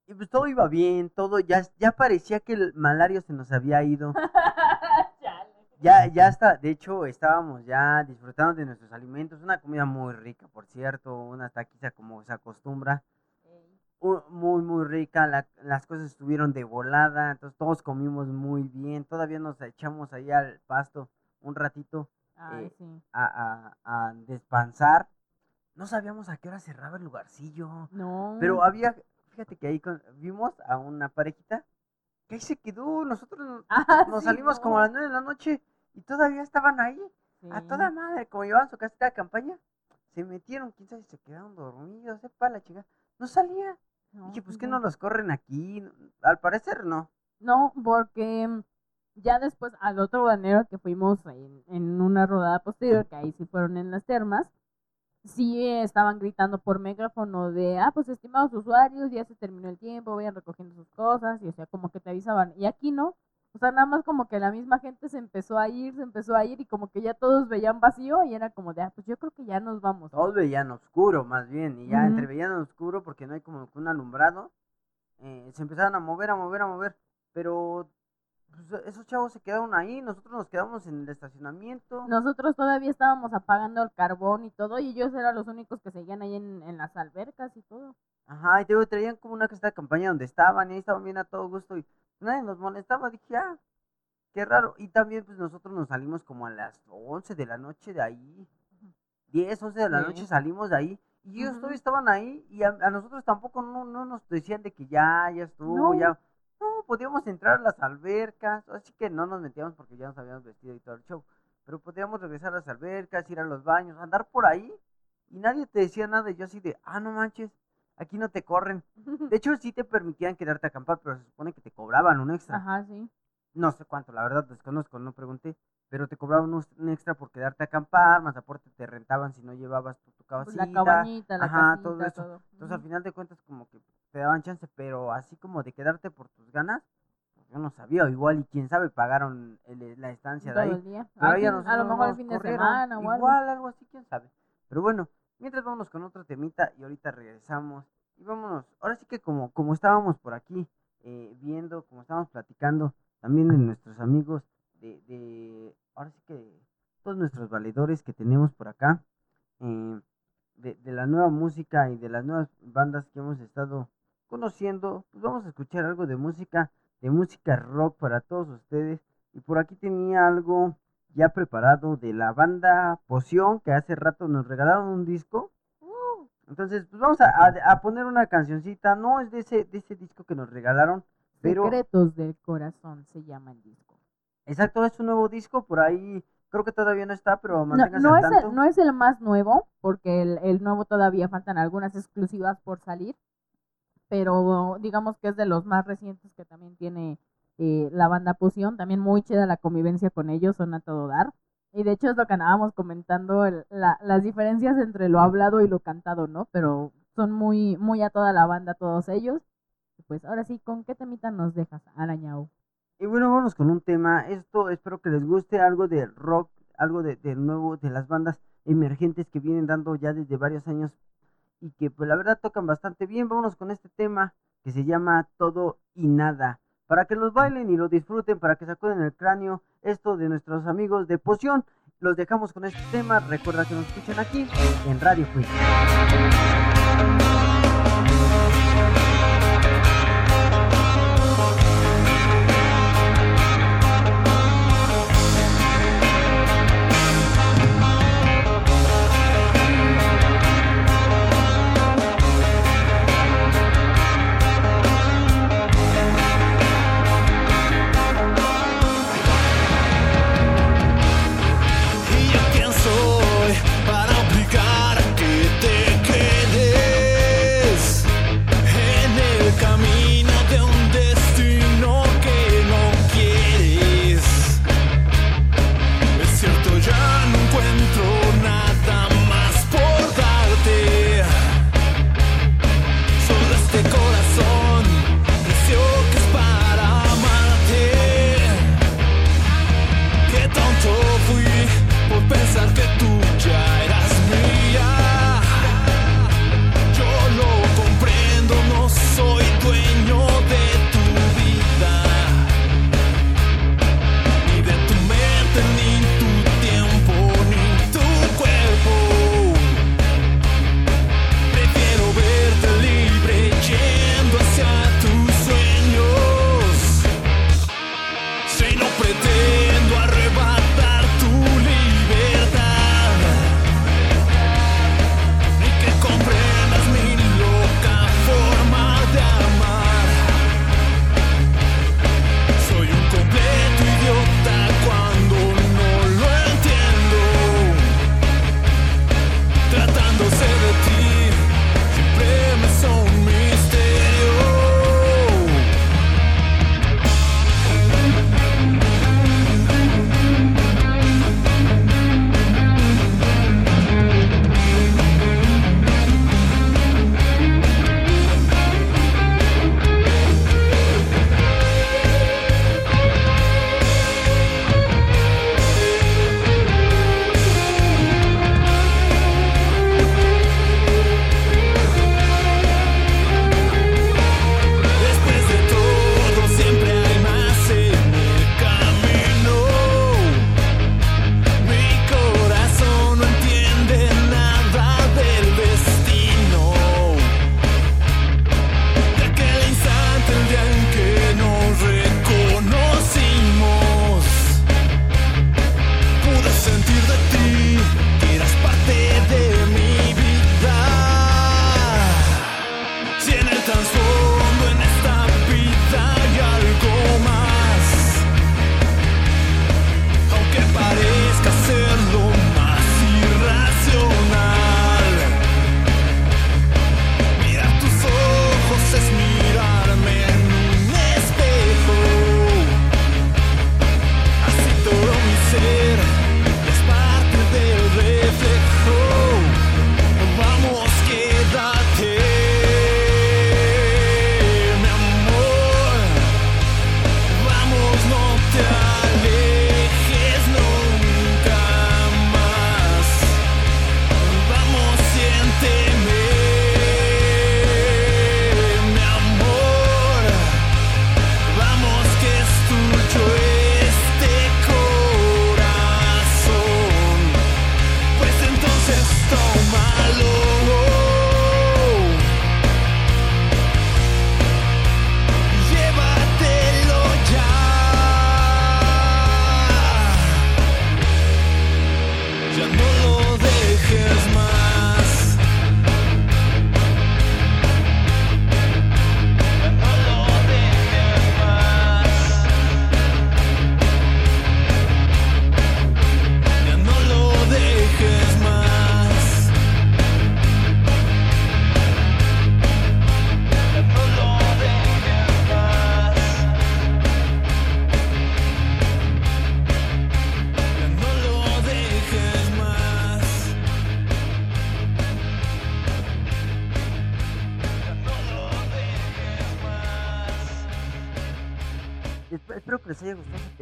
Y pues todo iba bien, todo, ya, ya parecía que el malario se nos había ido. Ya, ya está, de hecho estábamos ya disfrutando de nuestros alimentos, una comida muy rica, por cierto, una taquiza como se acostumbra, muy, muy rica, la- las cosas estuvieron de volada, entonces todos comimos muy bien, todavía nos echamos ahí al pasto un ratito Ay, Eh, sí. a, a, a despansar. No sabíamos a qué hora cerraba el lugarcillo. No. Pero había, fíjate que ahí con- vimos a una parejita que ahí se quedó. Nosotros nos, Ah, nos sí, salimos como a las nueve de la noche y todavía estaban ahí. A toda madre, como llevaban su casita de campaña. Se metieron, quién sabe, se quedaron dormidos, sepa la chica. No salía. No, Dije, pues no. que no los corren aquí. Al parecer no. No, porque mm, ya después al otro banero que fuimos en, en una rodada posterior, que ahí sí fueron en las termas, sí estaban gritando por megáfono de, ah, pues estimados usuarios, ya se terminó el tiempo, vayan recogiendo sus cosas, y o sea, como que te avisaban. Y aquí no, o sea, nada más como que la misma gente se empezó a ir, se empezó a ir, y como que ya todos veían vacío, y era como de, ah, pues yo creo que ya nos vamos. Todos veían oscuro, más bien, y ya Ujú. entre veían oscuro porque no hay como un alumbrado, eh, se empezaron a mover, a mover, a mover, pero pues, esos chavos se quedaron ahí, nosotros nos quedamos en el estacionamiento. Nosotros todavía estábamos apagando el carbón y todo, y ellos eran los únicos que seguían ahí en, en las albercas y todo. Ajá, y te traían como una caseta de campaña donde estaban, y ahí estaban bien a todo gusto, y nadie nos molestaba, dije, ah, qué raro, y también pues nosotros nos salimos como a las 11 de la noche de ahí, 10, 11 de la Sí. noche salimos de ahí, y ellos Ujú. todavía estaban ahí, y a, a nosotros tampoco no, no nos decían de que ya, ya estuvo, No. ya, podíamos entrar a las albercas, así que no nos metíamos porque ya nos habíamos vestido y todo el show, pero podíamos regresar a las albercas, ir a los baños, andar por ahí, y nadie te decía nada, y yo así de, ah, no manches, aquí no te corren. De hecho, sí te permitían quedarte a acampar, pero se supone que te cobraban un extra. Ajá, sí. No sé cuánto, la verdad desconozco, no pregunté. Pero te cobraban un, extra por quedarte a acampar, más aporte te rentaban si no llevabas tu, tu Pues cabecita. la cabañita, la ajá, casita, todo eso. todo. Entonces, al final de cuentas, como que te daban chance, pero así como de quedarte por tus ganas, pues, yo no sabía. Igual, y quién sabe, pagaron el- la estancia de ahí. el día. Pero ahí a a, lo mejor el fin de semana o algo. Igual, algo así, quién sabe. Pero bueno, mientras vámonos con otro temita y ahorita regresamos. Y vámonos, ahora sí que como, como estábamos por aquí eh, viendo, como estábamos platicando, también de nuestros amigos, de, de ahora sí que todos nuestros valedores que tenemos por acá, eh, de, de la nueva música y de las nuevas bandas que hemos estado conociendo, pues vamos a escuchar algo de música, de música rock para todos ustedes. Y por aquí tenía algo ya preparado de la banda Poción, que hace rato nos regalaron un disco. Uh, Entonces, pues vamos a, a- a poner una cancioncita, no es de ese, de ese disco que nos regalaron, pero Secretos del corazón se llama el disco. Exacto, es un nuevo disco, por ahí creo que todavía no está, pero No, no al es, el, no es el más nuevo, porque el, el nuevo todavía faltan algunas exclusivas por salir, pero digamos que es de los más recientes que también tiene eh, la banda Poción, también muy chida la convivencia con ellos, son a todo dar. Y de hecho es lo que andábamos comentando, el- la- las diferencias entre lo hablado y lo cantado, ¿no? Pero son muy, muy a toda la banda todos ellos. Pues ahora sí, ¿con qué temita nos dejas, Arañao? Y bueno, vamos con un tema. Esto espero que les guste algo de rock, algo de, nuevo, de las bandas emergentes que vienen dando ya desde varios años y que pues la verdad tocan bastante bien. Vámonos con este tema que se llama Todo y Nada. Para que los bailen y lo disfruten, para que sacuden el cráneo. Esto de nuestros amigos de Poción. Los dejamos con este tema. Recuerda que nos escuchan aquí en Radio Quiz.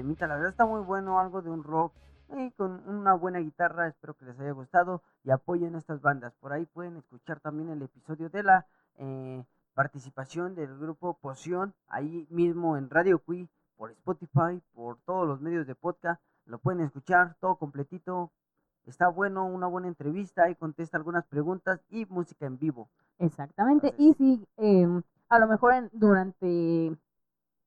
Temita. La verdad está muy bueno, algo de un rock eh, con una buena guitarra. Espero que les haya gustado y apoyen estas bandas. Por ahí pueden escuchar también el episodio de la eh, participación del grupo Poción, ahí mismo en Radio Cui, por Spotify, por todos los medios de podcast. Lo pueden escuchar todo completito. Está bueno, una buena entrevista y contesta algunas preguntas y música en vivo. Exactamente. Entonces- Y si em, a lo mejor en- durante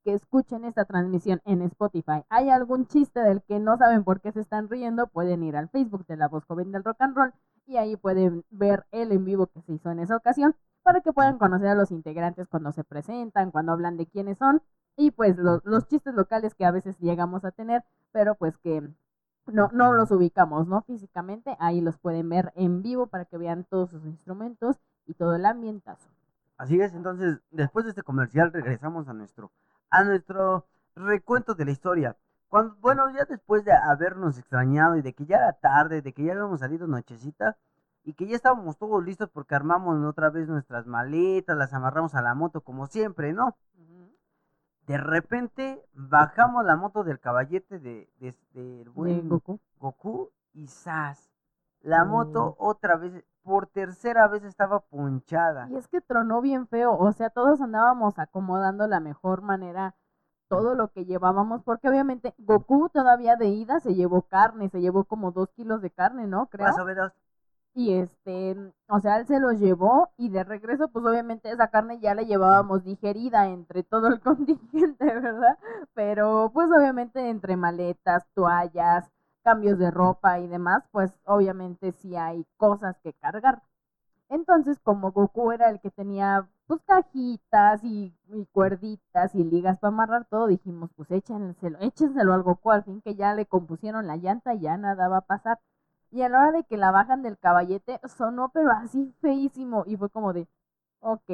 que escuchen esta transmisión en Spotify hay algún chiste del que no saben por qué se están riendo, pueden ir al Facebook de la voz joven del rock and roll y ahí pueden ver el en vivo que se hizo en esa ocasión para que puedan conocer a los integrantes cuando se presentan, cuando hablan de quiénes son y pues lo- los chistes locales que a veces llegamos a tener, pero pues que no, no los ubicamos, ¿no? Físicamente, ahí los pueden ver en vivo para que vean todos sus instrumentos y todo el ambientazo. Así es, entonces, después de este comercial regresamos a nuestro, a nuestro recuento de la historia. Cuando, bueno, ya después de habernos extrañado y de que ya era tarde, de que ya habíamos salido nochecita y que ya estábamos todos listos porque armamos otra vez nuestras maletas, las amarramos a la moto como siempre, ¿no? De repente bajamos la moto del caballete de, de, del De buen Goku. Goku y Sas. La moto otra vez, por tercera vez estaba ponchada. Y es que tronó bien feo, o sea, todos andábamos acomodando la mejor manera todo lo que llevábamos, porque obviamente Goku todavía de ida se llevó carne, se llevó como dos kilos de carne, ¿no? Creo. Más o menos. Y este, o sea, él se los llevó y de regreso, pues obviamente esa carne ya la llevábamos digerida entre todo el contingente, ¿verdad? Pero pues obviamente entre maletas, toallas, cambios de ropa y demás, pues obviamente sí hay cosas que cargar. Entonces, como Goku era el que tenía pues cajitas y, cuerditas y ligas para amarrar todo, dijimos, pues échenselo, échenselo al Goku, al fin que ya le compusieron la llanta y ya nada va a pasar. Y a la hora de que la bajan del caballete, sonó pero así feísimo. Y fue como de, ok,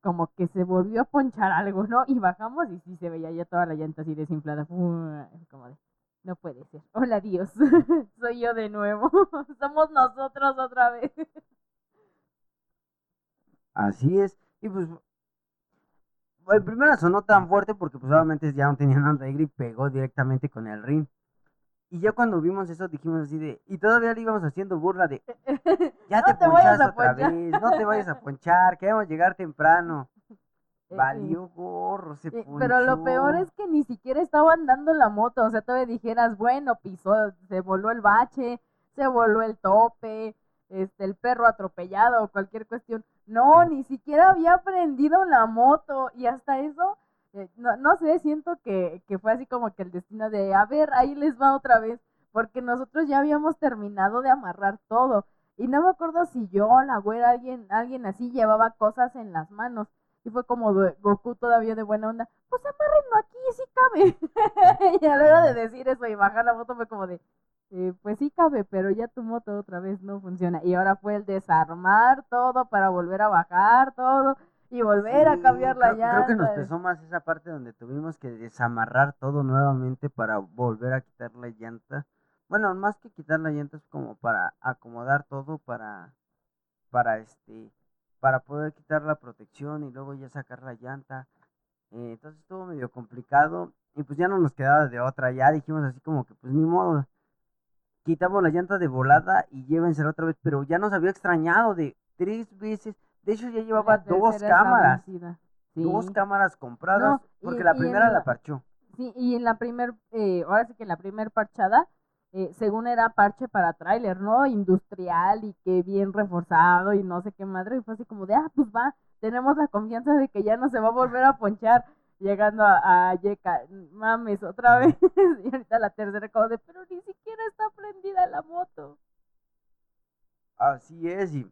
como que se volvió a ponchar algo, ¿no? Y bajamos y sí se veía ya toda la llanta así desinflada. Como de, no puede ser. Hola Dios, soy yo de nuevo. Somos nosotros otra vez. Así es. Y pues. El primero sonó tan fuerte porque pues obviamente ya no tenía nada de aire y pegó directamente con el ring. Y ya cuando vimos eso dijimos así de. Y todavía le íbamos haciendo burla de. Ya No te, te vayas ponchaste a otra ponchar". vez. No te vayas a ponchar. Queremos llegar temprano. Valió gorro. Se Eh, Pero lo peor es que ni siquiera estaba andando la moto, o sea, todavía dijeras, bueno, pisó, se voló el bache, se voló el tope, este, el perro atropellado o cualquier cuestión. No, ni siquiera había prendido la moto y hasta eso, eh, no, no sé, siento que, que fue así como que el destino de, a ver, ahí les va otra vez, porque nosotros ya habíamos terminado de amarrar todo. Y no me acuerdo si yo, la güera, alguien, alguien así llevaba cosas en las manos. Y fue como de- Goku todavía de buena onda, pues amárrenlo aquí, sí cabe. y a la hora de decir eso y bajar la moto fue como de, eh, pues sí cabe, pero ya tu moto otra vez no funciona. Y ahora fue el desarmar todo para volver a bajar todo y volver a cambiar la creo, llanta. creo que nos pesó más esa parte donde tuvimos que desamarrar todo nuevamente para volver a quitar la llanta. Bueno, más que quitar la llanta es como para acomodar todo para para este para poder quitar la protección y luego ya sacar la llanta. Eh, entonces estuvo medio complicado y pues ya no nos quedaba de otra. Ya dijimos así como que pues ni modo. Quitamos la llanta de volada y llévensela otra vez, pero ya nos había extrañado de tres veces. De hecho ya llevaba dos cámaras dos cámaras compradas No, y- porque la primera la la- parchó. Sí, y en la primer, eh, ahora sí que en la primer parchada, eh, según era parche para tráiler, ¿no? Industrial y que bien reforzado y no sé qué madre, y fue así como de, ah, pues va, tenemos la confianza de que ya no se va a volver a ponchar llegando a, a Yeka, mames, otra vez, y ahorita la tercera como de, pero ni siquiera está prendida la moto. Así es, y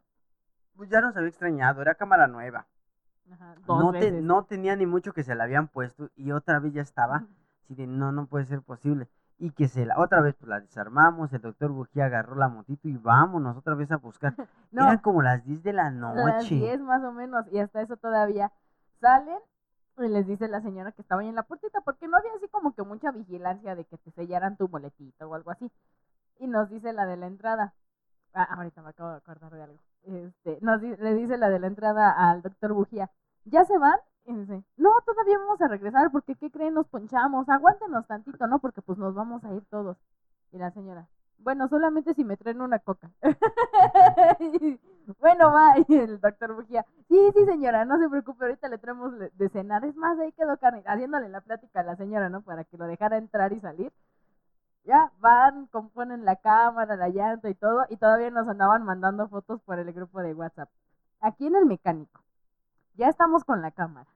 pues ya nos había extrañado, era cámara nueva. Ajá, No, te- no tenía ni mucho que se la habían puesto y otra vez ya estaba. Así de, no, no puede ser posible. Y que se la, otra vez pues la desarmamos, el doctor Bujía agarró la motito y vámonos otra vez a buscar. No, Eran como las 10 de la A las noche. 10 más o menos, y hasta eso todavía salen y les dice la señora que estaba ahí en la puertita, porque no había así como que mucha vigilancia de que te sellaran tu boletito o algo así. Y nos dice la de la entrada, ah, ahorita me acabo de acordar de algo, este, nos le dice la de la entrada al doctor Bujía, ¿ya se van? No, todavía vamos a regresar porque, ¿qué creen? Nos ponchamos, aguántenos tantito, ¿no? Porque pues nos vamos a ir todos. Y la señora, bueno, solamente si me traen una coca. Bueno, va. Y el doctor Bujía, sí, sí, señora, no se preocupe, ahorita le traemos de cenar. Es más, ahí quedó carne, haciéndole la plática a la señora, ¿no? Para que lo dejara entrar y salir. Ya, van, componen la cámara, la llanta y todo, y todavía nos andaban mandando fotos por el grupo de WhatsApp. Aquí en el mecánico, ya estamos con la cámara.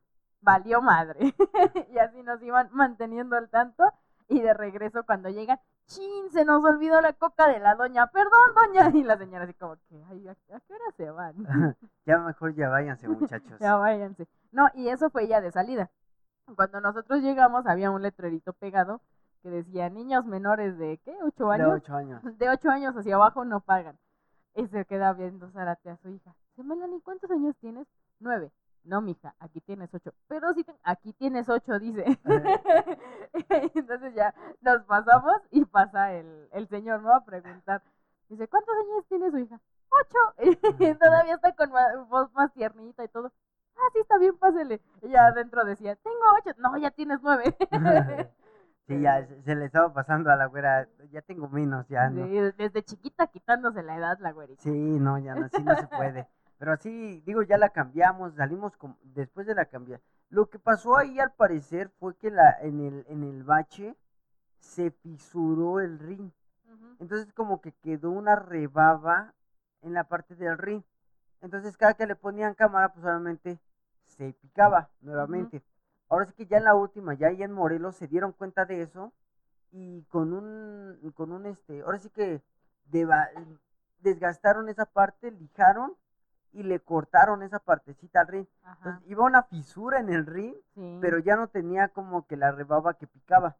Valió madre. y así nos iban manteniendo al tanto. Y de regreso, cuando llegan, ¡chin! Se nos olvidó la coca de la doña. Perdón, doña. Y la señora así como que, ay, ¿a, qué hora se van? ya mejor ya váyanse, muchachos. ya váyanse. No, y eso fue ya de salida. Cuando nosotros llegamos, había un letrerito pegado que decía, niños menores de, ¿qué? ¿Ocho De años? ocho años. de 8 años hacia abajo no pagan. Y se queda viendo Zárate a su hija. Melanie, ¿cuántos años tienes? Nueve. No, mija, aquí tienes ocho. Pero sí, aquí tienes ocho, dice. Entonces ya nos pasamos y pasa el, el señor, ¿no? A preguntar. Dice, ¿cuántos años tiene su hija? Ocho. Y todavía está con voz más tiernita y todo. Ah, sí, está bien, pásele. Y ya adentro decía, tengo ocho. No, ya tienes nueve. Sí, ya se, se le estaba pasando a la güera. Ya tengo menos, ya no. Sí, desde chiquita quitándose la edad, la güerita. Sí, no, ya no, así no se puede. Pero así, digo, ya la cambiamos, salimos después de la cambiar. Lo que pasó ahí al parecer fue que la, en el, en el bache se fisuró el ring. Entonces como que quedó una rebaba en la parte del ring. Entonces cada que le ponían cámara, pues obviamente se picaba nuevamente. Ahora sí que ya en la última, ya ahí en Morelos se dieron cuenta de eso y con un, con un este, ahora sí que deba- desgastaron esa parte, lijaron y le cortaron esa partecita al ring. Ajá. Entonces iba una fisura en el ring, Sí. pero ya no tenía como que la rebaba que picaba.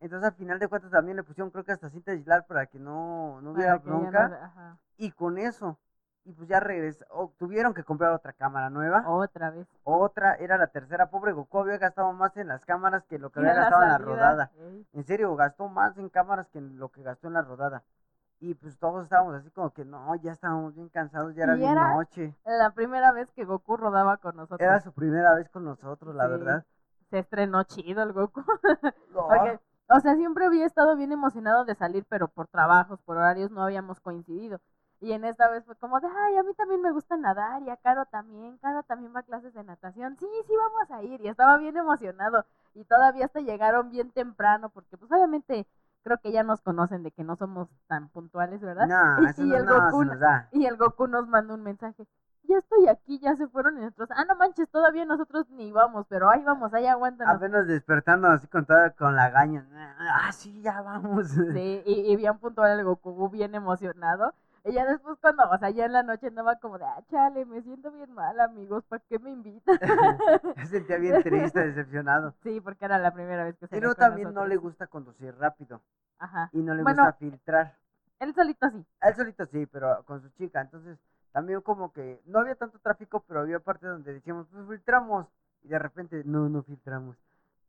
Entonces al final de cuentas también le pusieron creo que hasta cinta de aislar para que no, no hubiera no bronca. ajá. Y con eso, y pues ya regresó, o tuvieron que comprar otra cámara nueva. Otra vez. Otra, era la tercera, pobre Goku había gastado más en las cámaras que lo que había la gastado en la rodada. En serio, gastó más en cámaras que en lo que gastó en la rodada. Y pues todos estábamos así como que no, ya estábamos bien cansados, ya era bien noche. La primera vez que Goku rodaba con nosotros. Era su primera vez con nosotros, la Sí. verdad. Se estrenó chido el Goku. No, Porque, o sea, siempre había estado bien emocionado de salir, pero por trabajos, por horarios, no habíamos coincidido. Y en esta vez fue como de, ay, a mí también me gusta nadar y a Caro también. Caro también va a clases de natación. Sí, sí, vamos a ir. Y estaba bien emocionado. Y todavía hasta llegaron bien temprano, porque pues obviamente creo que ya nos conocen de que no somos tan puntuales, ¿verdad? no, eso y no, el no, Goku nos da. Y el Goku nos mandó un mensaje. Ya estoy aquí, ya se fueron y nosotros, ah, no manches, todavía nosotros ni vamos, pero ahí vamos, ahí aguántanos. Apenas despertando así con toda, con la gaña. Ah, sí, ya vamos. Sí, y, y bien puntual el Goku, bien emocionado. Y ya después cuando, o sea, ya en la noche andaba como de, ah, chale, me siento bien mal, amigos, ¿para qué me invitan? Se sentía bien triste, decepcionado. sí, porque era la primera vez que se Pero también no le gusta conducir rápido Ajá. y no le Bueno. gusta filtrar. Él solito sí. Él solito sí, pero con su chica. Entonces, también como que no había tanto tráfico, pero había partes donde decíamos, pues filtramos. Y de repente, no, no filtramos.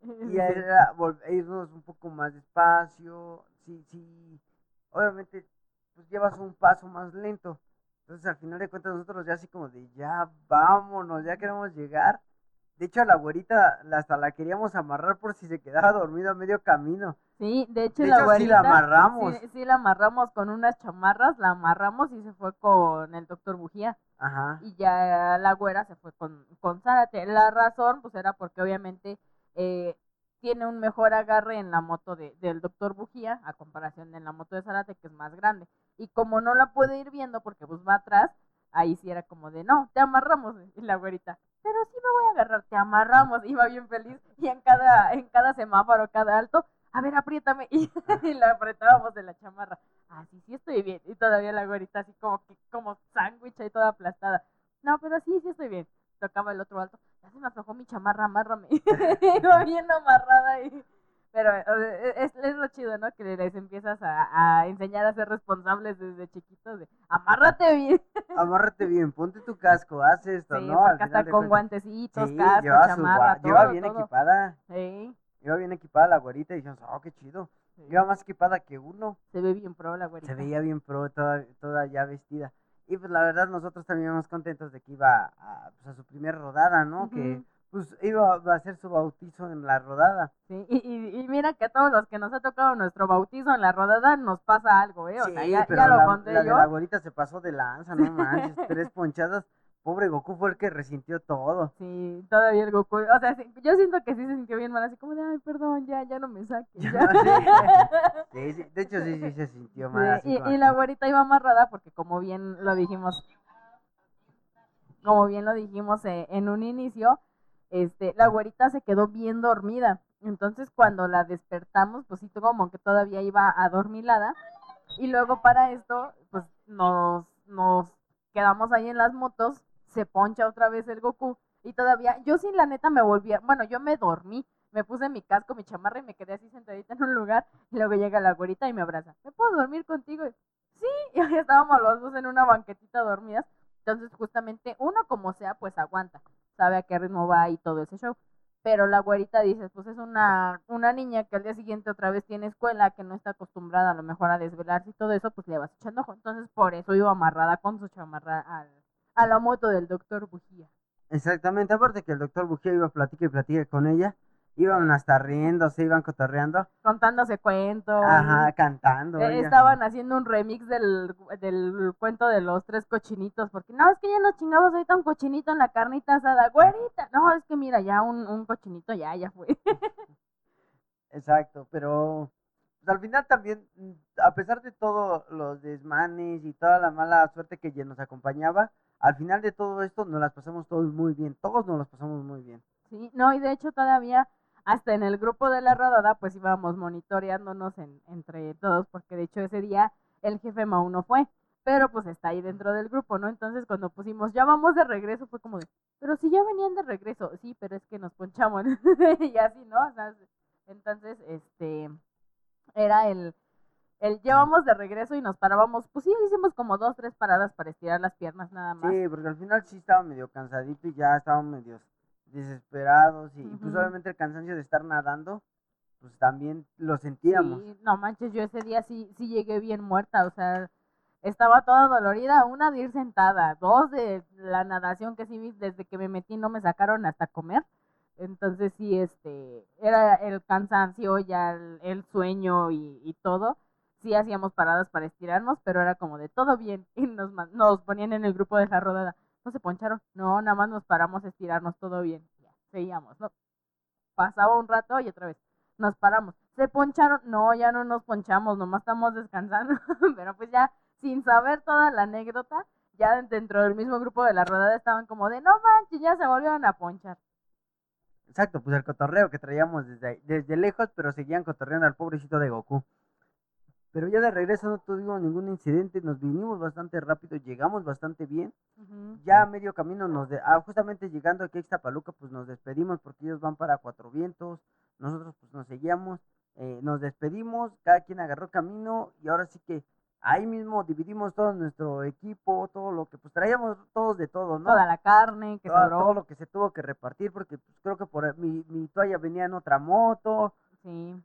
Y era irnos un poco más despacio. Sí, sí. Obviamente, pues llevas un paso más lento. Entonces, al final de cuentas, nosotros ya así como de, ya vámonos, ya queremos llegar. De hecho, a la güerita hasta la queríamos amarrar por si se quedaba dormida a medio camino. Sí, de hecho De la hecho, sí güerita. la amarramos. Sí, sí la amarramos con unas chamarras, la amarramos y se fue con el doctor Bujía. Ajá. y ya la güera se fue con, con Zárate. La razón, pues era porque obviamente eh, tiene un mejor agarre en la moto de, del doctor Bujía a comparación de en la moto de Zárate, que es más grande. Y como no la puede ir viendo porque pues va atrás, ahí sí era como de, no, te amarramos. Y la güerita, pero sí me voy a agarrar, te amarramos. Iba bien feliz y en cada, en cada semáforo, cada alto, a ver, apriétame. Y, la apretábamos de la chamarra. Ah, sí, sí estoy bien. Y todavía la güerita así como que, como sándwich ahí toda aplastada. No, pero sí, sí estoy bien. Tocaba el otro alto. Ya se me aflojó mi chamarra, amárrame. Iba bien amarrada ahí. Pero o sea, es, es lo chido, ¿no? Que les empiezas a, a enseñar a ser responsables desde chiquitos. De, amárrate bien. Amárrate bien, ponte tu casco, haz esto, Sí, ¿no? Porque hasta con guantecitos, Sí, casco, lleva su chamarra, lleva bien todo. equipada. Sí, Iba bien equipada la güerita y dijimos, oh, qué chido. Iba más equipada que uno. Se ve bien pro la güerita. Se veía bien pro, toda, toda ya vestida. Y pues la verdad nosotros también íbamos contentos de que iba a, pues, a su primera rodada, ¿no? Que pues iba a hacer su bautizo en la rodada. Sí, y, y, y mira que a todos los que nos ha tocado nuestro bautizo en la rodada nos pasa algo, ¿eh? O sea, ya, pero ya lo la, conté la de yo. la güerita se pasó de lanza, no manches, tres ponchadas. Pobre Goku fue el que resintió todo. Sí, todavía el Goku. O sea, sí, yo siento que sí se sintió bien mal, así como de, ay, perdón, ya, ya no me saques. Ya, ya". Sí, sí, de hecho sí, sí se sintió mal. Así y, la güerita iba amarrada porque como bien lo dijimos, como bien lo dijimos eh, en un inicio, este, la güerita se quedó bien dormida. Entonces cuando la despertamos, pues sí, como que todavía iba adormilada. Y luego para esto, pues nos, nos quedamos ahí en las motos, se poncha otra vez el Goku. Y todavía, yo sí la neta me volví, a- bueno, yo me dormí, me puse mi casco, mi chamarra y me quedé así sentadita en un lugar. Y luego llega la güerita y me abraza. ¿Me puedo dormir contigo? Y, sí, y ahí estábamos los dos en una banquetita dormidas. Entonces, justamente, uno como sea, pues aguanta, sabe a qué ritmo va y todo ese show. Pero la güerita dice, pues es una, una niña que al día siguiente otra vez tiene escuela, que no está acostumbrada a lo mejor a desvelarse y todo eso, pues le vas echando ojo. Entonces, por eso iba amarrada con su chamarra al, a la moto del doctor Bujía. Exactamente, aparte que el doctor Bujía iba a platicar y platicar con ella, iban hasta riéndose, iban cotorreando, Contándose cuentos. ajá, cantando. Eh, ella. estaban haciendo un remix del, del cuento de los tres cochinitos, porque no, es que ya nos chingamos ahorita un cochinito en la carnita asada, güerita. No, es que mira, ya un, un cochinito ya, ya fue. Exacto, pero pues, al final también, mm, a pesar de todos los desmanes y toda la mala suerte que ya nos acompañaba, al final de todo esto nos las pasamos todos muy bien, todos nos las pasamos muy bien. Sí, no, y de hecho todavía hasta en el grupo de la rodada pues íbamos monitoreándonos en, entre todos, porque de hecho ese día el jefe Mau no fue, pero pues está ahí dentro del grupo, ¿no? Entonces cuando pusimos ya vamos de regreso fue como de, pero si ya venían de regreso, sí, pero es que nos ponchamos y así, ¿no? Entonces, este, era el, el llevamos de regreso y nos parábamos, pues sí, hicimos como dos, tres paradas para estirar las piernas nada más. Sí, porque al final sí estaba medio cansadito y ya estábamos medio desesperados y pues Ujú. obviamente el cansancio de estar nadando, pues también lo sentíamos. Sí, no manches, yo ese día sí, sí llegué bien muerta, o sea, estaba toda dolorida, una de ir sentada, dos de la nadación que sí vi desde que me metí no me sacaron hasta comer. Entonces sí, este, era el cansancio, ya el, el sueño y, y todo. Sí hacíamos paradas para estirarnos, pero era como de todo bien. Y nos, nos ponían en el grupo de la rodada. ¿No se poncharon? No, nada más nos paramos a estirarnos, todo bien. Ya, seguíamos, ¿no? Pasaba un rato y otra vez nos paramos. ¿Se poncharon? No, ya no nos ponchamos, nomás estamos descansando. Pero pues ya, sin saber toda la anécdota, ya dentro del mismo grupo de la rodada estaban como de, no manches, ya se volvieron a ponchar. Exacto, pues el cotorreo que traíamos desde, desde lejos, pero seguían cotorreando al pobrecito de Goku. Pero ya de regreso no tuvimos ningún incidente, nos vinimos bastante rápido, llegamos bastante bien. Ya a medio camino nos de, ah, justamente llegando aquí a Ixtapaluca, pues nos despedimos porque ellos van para Cuatro Vientos, nosotros pues nos seguíamos, eh, nos despedimos, cada quien agarró camino y ahora sí que ahí mismo dividimos todo nuestro equipo, todo lo que pues traíamos todos de todo, ¿no? Toda la carne que sobró. todo lo que se tuvo que repartir porque pues, creo que por mi, mi toalla venía en otra moto, Sí.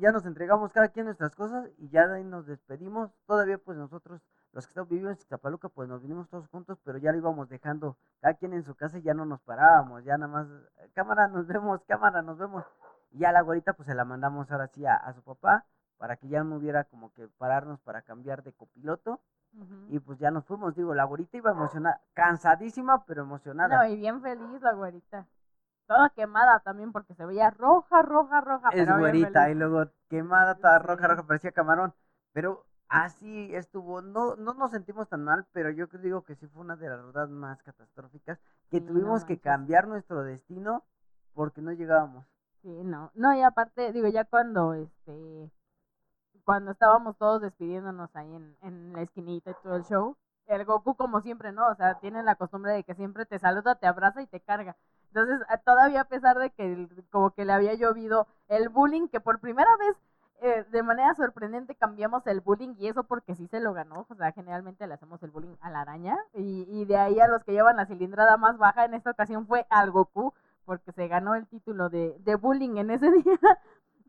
Ya nos entregamos cada quien nuestras cosas y ya de ahí nos despedimos. Todavía pues nosotros, los que estamos vivimos en Ixtapaluca, pues nos vinimos todos juntos, pero ya lo íbamos dejando cada quien en su casa y ya no nos parábamos, ya nada más, cámara, nos vemos, cámara, nos vemos. Y ya la güerita pues se la mandamos ahora sí a, a su papá para que ya no hubiera como que pararnos para cambiar de copiloto Ujú. y pues ya nos fuimos, digo, la güerita iba emocionada, cansadísima pero emocionada. No, y bien feliz la güerita. Toda quemada también porque se veía roja, roja, roja. es pero güerita y luego quemada, toda roja, roja, parecía camarón. Pero así estuvo, no, no nos sentimos tan mal, pero yo digo que sí fue una de las ruedas más catastróficas, que Sí, no tuvimos que cambiar nuestro destino porque no llegábamos. Sí, no. No, y aparte, digo, ya cuando este cuando estábamos todos despidiéndonos ahí en, en la esquinita y todo el show, el Goku como siempre, ¿no? O sea, tiene la costumbre de que siempre te saluda, te abraza y te carga. Entonces, todavía a pesar de que como que le había llovido el bullying, que por primera vez eh, de manera sorprendente cambiamos el bullying y eso porque sí se lo ganó. O sea, generalmente le hacemos el bullying a la araña y, y de ahí a los que llevan la cilindrada más baja en esta ocasión fue al Goku porque se ganó el título de, de bullying en ese día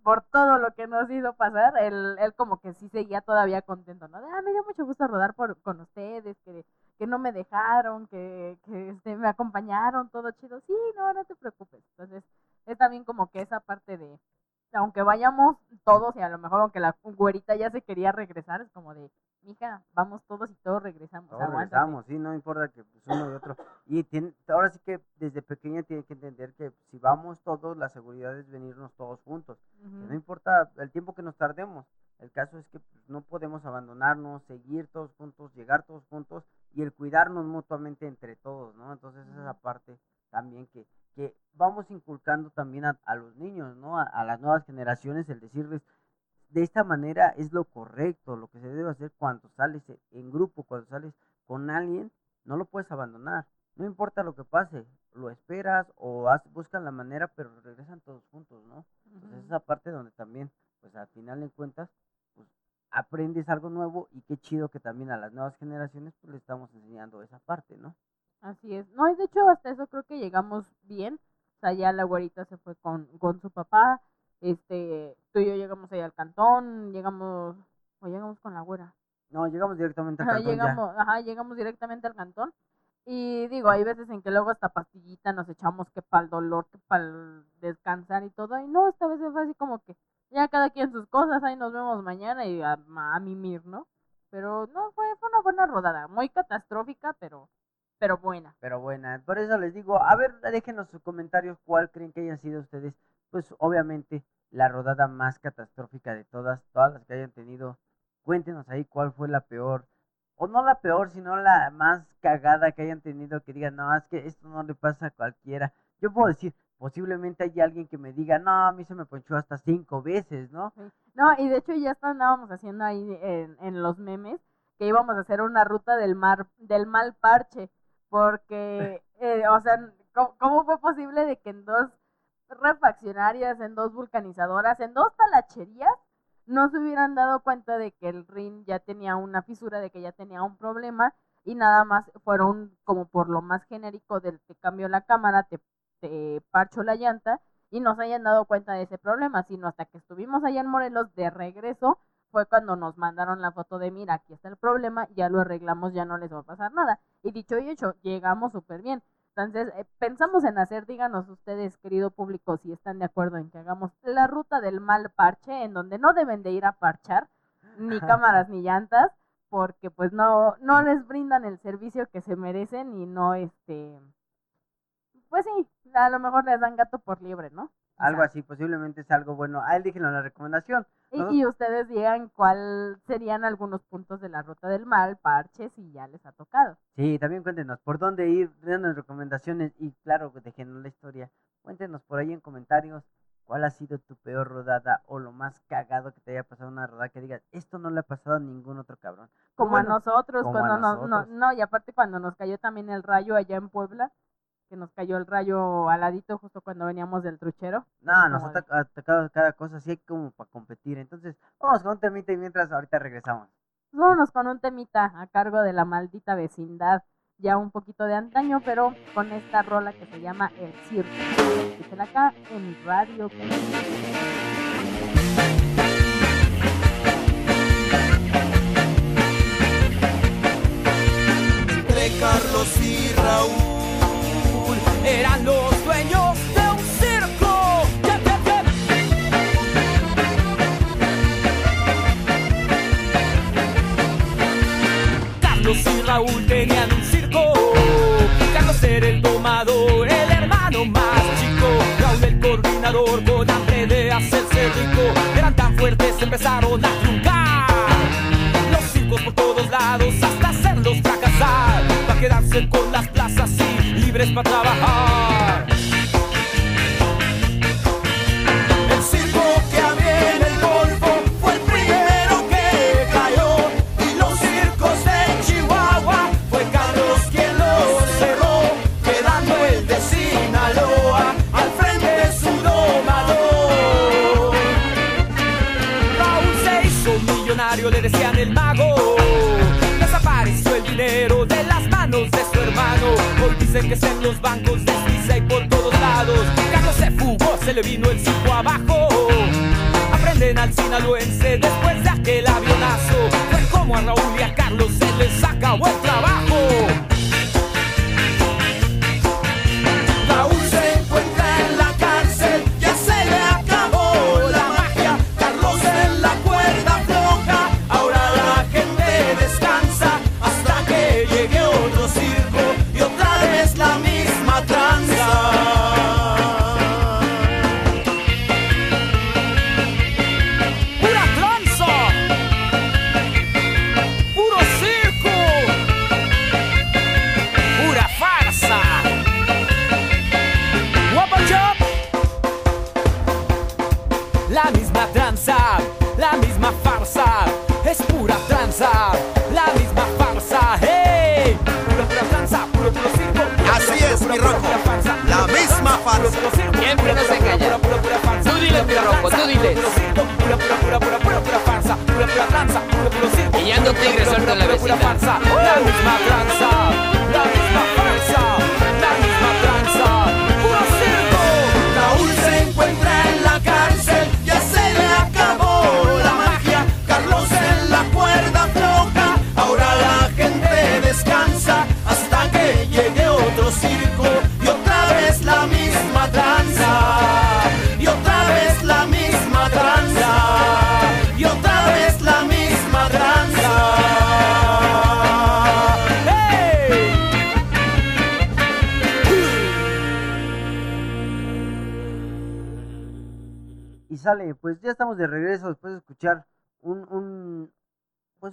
por todo lo que nos hizo pasar. Él, él como que sí seguía todavía contento, ¿no? De, ah, me dio mucho gusto rodar por, con ustedes, que, que no me dejaron, que, que este, me acompañaron, todo chido. Sí, no, no te preocupes. Entonces, es también como que esa parte de, aunque vayamos todos y a lo mejor aunque la güerita ya se quería regresar, es como de, mija, vamos todos y todos regresamos. Todos aguántate". regresamos, sí, no importa que pues, uno y otro. Y tiene, ahora sí que desde pequeña tiene que entender que si vamos todos, la seguridad es venirnos todos juntos. no importa el tiempo que nos tardemos. El caso es que pues, no podemos abandonarnos, seguir todos juntos, llegar todos juntos y el cuidarnos mutuamente entre todos, ¿no? Entonces esa es la parte también que, que vamos inculcando también a, a los niños, ¿no? A, a las nuevas generaciones, el decirles, de esta manera es lo correcto, lo que se debe hacer cuando sales e- en grupo, cuando sales con alguien, no lo puedes abandonar. No importa lo que pase, lo esperas o haz- buscan la manera, pero regresan todos juntos, ¿no? Entonces esa parte donde también, pues al final de cuentas, aprendes algo nuevo y qué chido que también a las nuevas generaciones pues le estamos enseñando esa parte, ¿no? Así es. No, y de hecho hasta eso creo que llegamos bien. O sea, ya la güerita se fue con, con su papá. Este, tú y yo llegamos ahí al cantón, llegamos, o llegamos con la güera. No, llegamos directamente al cantón ya. llegamos, ajá, llegamos directamente al cantón. Y digo, hay veces en que luego hasta pastillita nos echamos que para el dolor, que para el descansar y todo. Y no, esta vez fue así como que ya cada quien sus cosas, ahí nos vemos mañana y a, a mimir, ¿no? Pero no, fue, fue una buena rodada, muy catastrófica, pero, pero buena. Pero buena, por eso les digo, a ver, déjenos sus comentarios cuál creen que hayan sido ustedes, pues obviamente la rodada más catastrófica de todas, todas las que hayan tenido. Cuéntenos ahí cuál fue la peor, o no la peor, sino la más cagada que hayan tenido, que digan, no, es que esto no le pasa a cualquiera. Yo puedo decir, posiblemente hay alguien que me diga, no, a mí se me ponchó hasta cinco veces, ¿no? No, y de hecho ya está- andábamos haciendo ahí en, en los memes que íbamos a hacer una ruta del mar del mal parche porque eh, o sea ¿cómo, cómo fue posible de que en dos refaccionarias en dos vulcanizadoras en dos talacherías no se hubieran dado cuenta de que el rin ya tenía una fisura de que ya tenía un problema y nada más fueron como por lo más genérico del te cambio la cámara te, te parcho la llanta y no se hayan dado cuenta de ese problema, sino hasta que estuvimos allá en Morelos de regreso fue cuando nos mandaron la foto de mira, aquí está el problema, ya lo arreglamos, ya no les va a pasar nada. Y dicho y hecho, llegamos súper bien. Entonces, eh, pensamos en hacer, díganos ustedes, querido público, si están de acuerdo en que hagamos la ruta del mal parche, en donde no deben de ir a parchar, ni cámaras ni llantas, porque pues no, no les brindan el servicio que se merecen y no, este, pues sí, a lo mejor les dan gato por liebre, ¿no? Algo así, posiblemente es algo bueno. A él díjenlo en la recomendación. Y, ¿no? y ustedes digan cuál serían algunos puntos de la ruta del mal, parches, y ya les ha tocado. Sí, también cuéntenos por dónde ir, denos recomendaciones y claro, déjenos la historia. Cuéntenos por ahí en comentarios cuál ha sido tu peor rodada o lo más cagado que te haya pasado una rodada que digas, esto no le ha pasado a ningún otro cabrón. Como Bueno, a nosotros, como a cuando nos- no, no, y aparte cuando nos cayó también el rayo allá en Puebla, que nos cayó el rayo aladito justo cuando veníamos del truchero. No, nos ha ataca- atacado cada cosa así como para competir. Entonces, vamos con un temita y mientras ahorita regresamos. Pues vámonos con un temita a cargo de la maldita vecindad, ya un poquito de antaño, pero con esta rola que se llama El Circo. Escúchala acá en Radio Entre Carlos y Raúl eran los dueños de un circo. Carlos y Raúl tenían un circo. Carlos era el domador, el hermano más chico. Raúl el coordinador con de hacerse rico. Eran tan fuertes, empezaron a truncar los circos por todos lados hasta hacerlos fracasar. Para quedarse con las libres para trabajar. Hoy dicen que es en los bancos de Suiza y por todos lados. Carlos se fugó, se le vino el circo abajo. Aprenden al sinaloense después de aquel avionazo. Fue como a Raúl y a Carlos se les acabó el trabajo.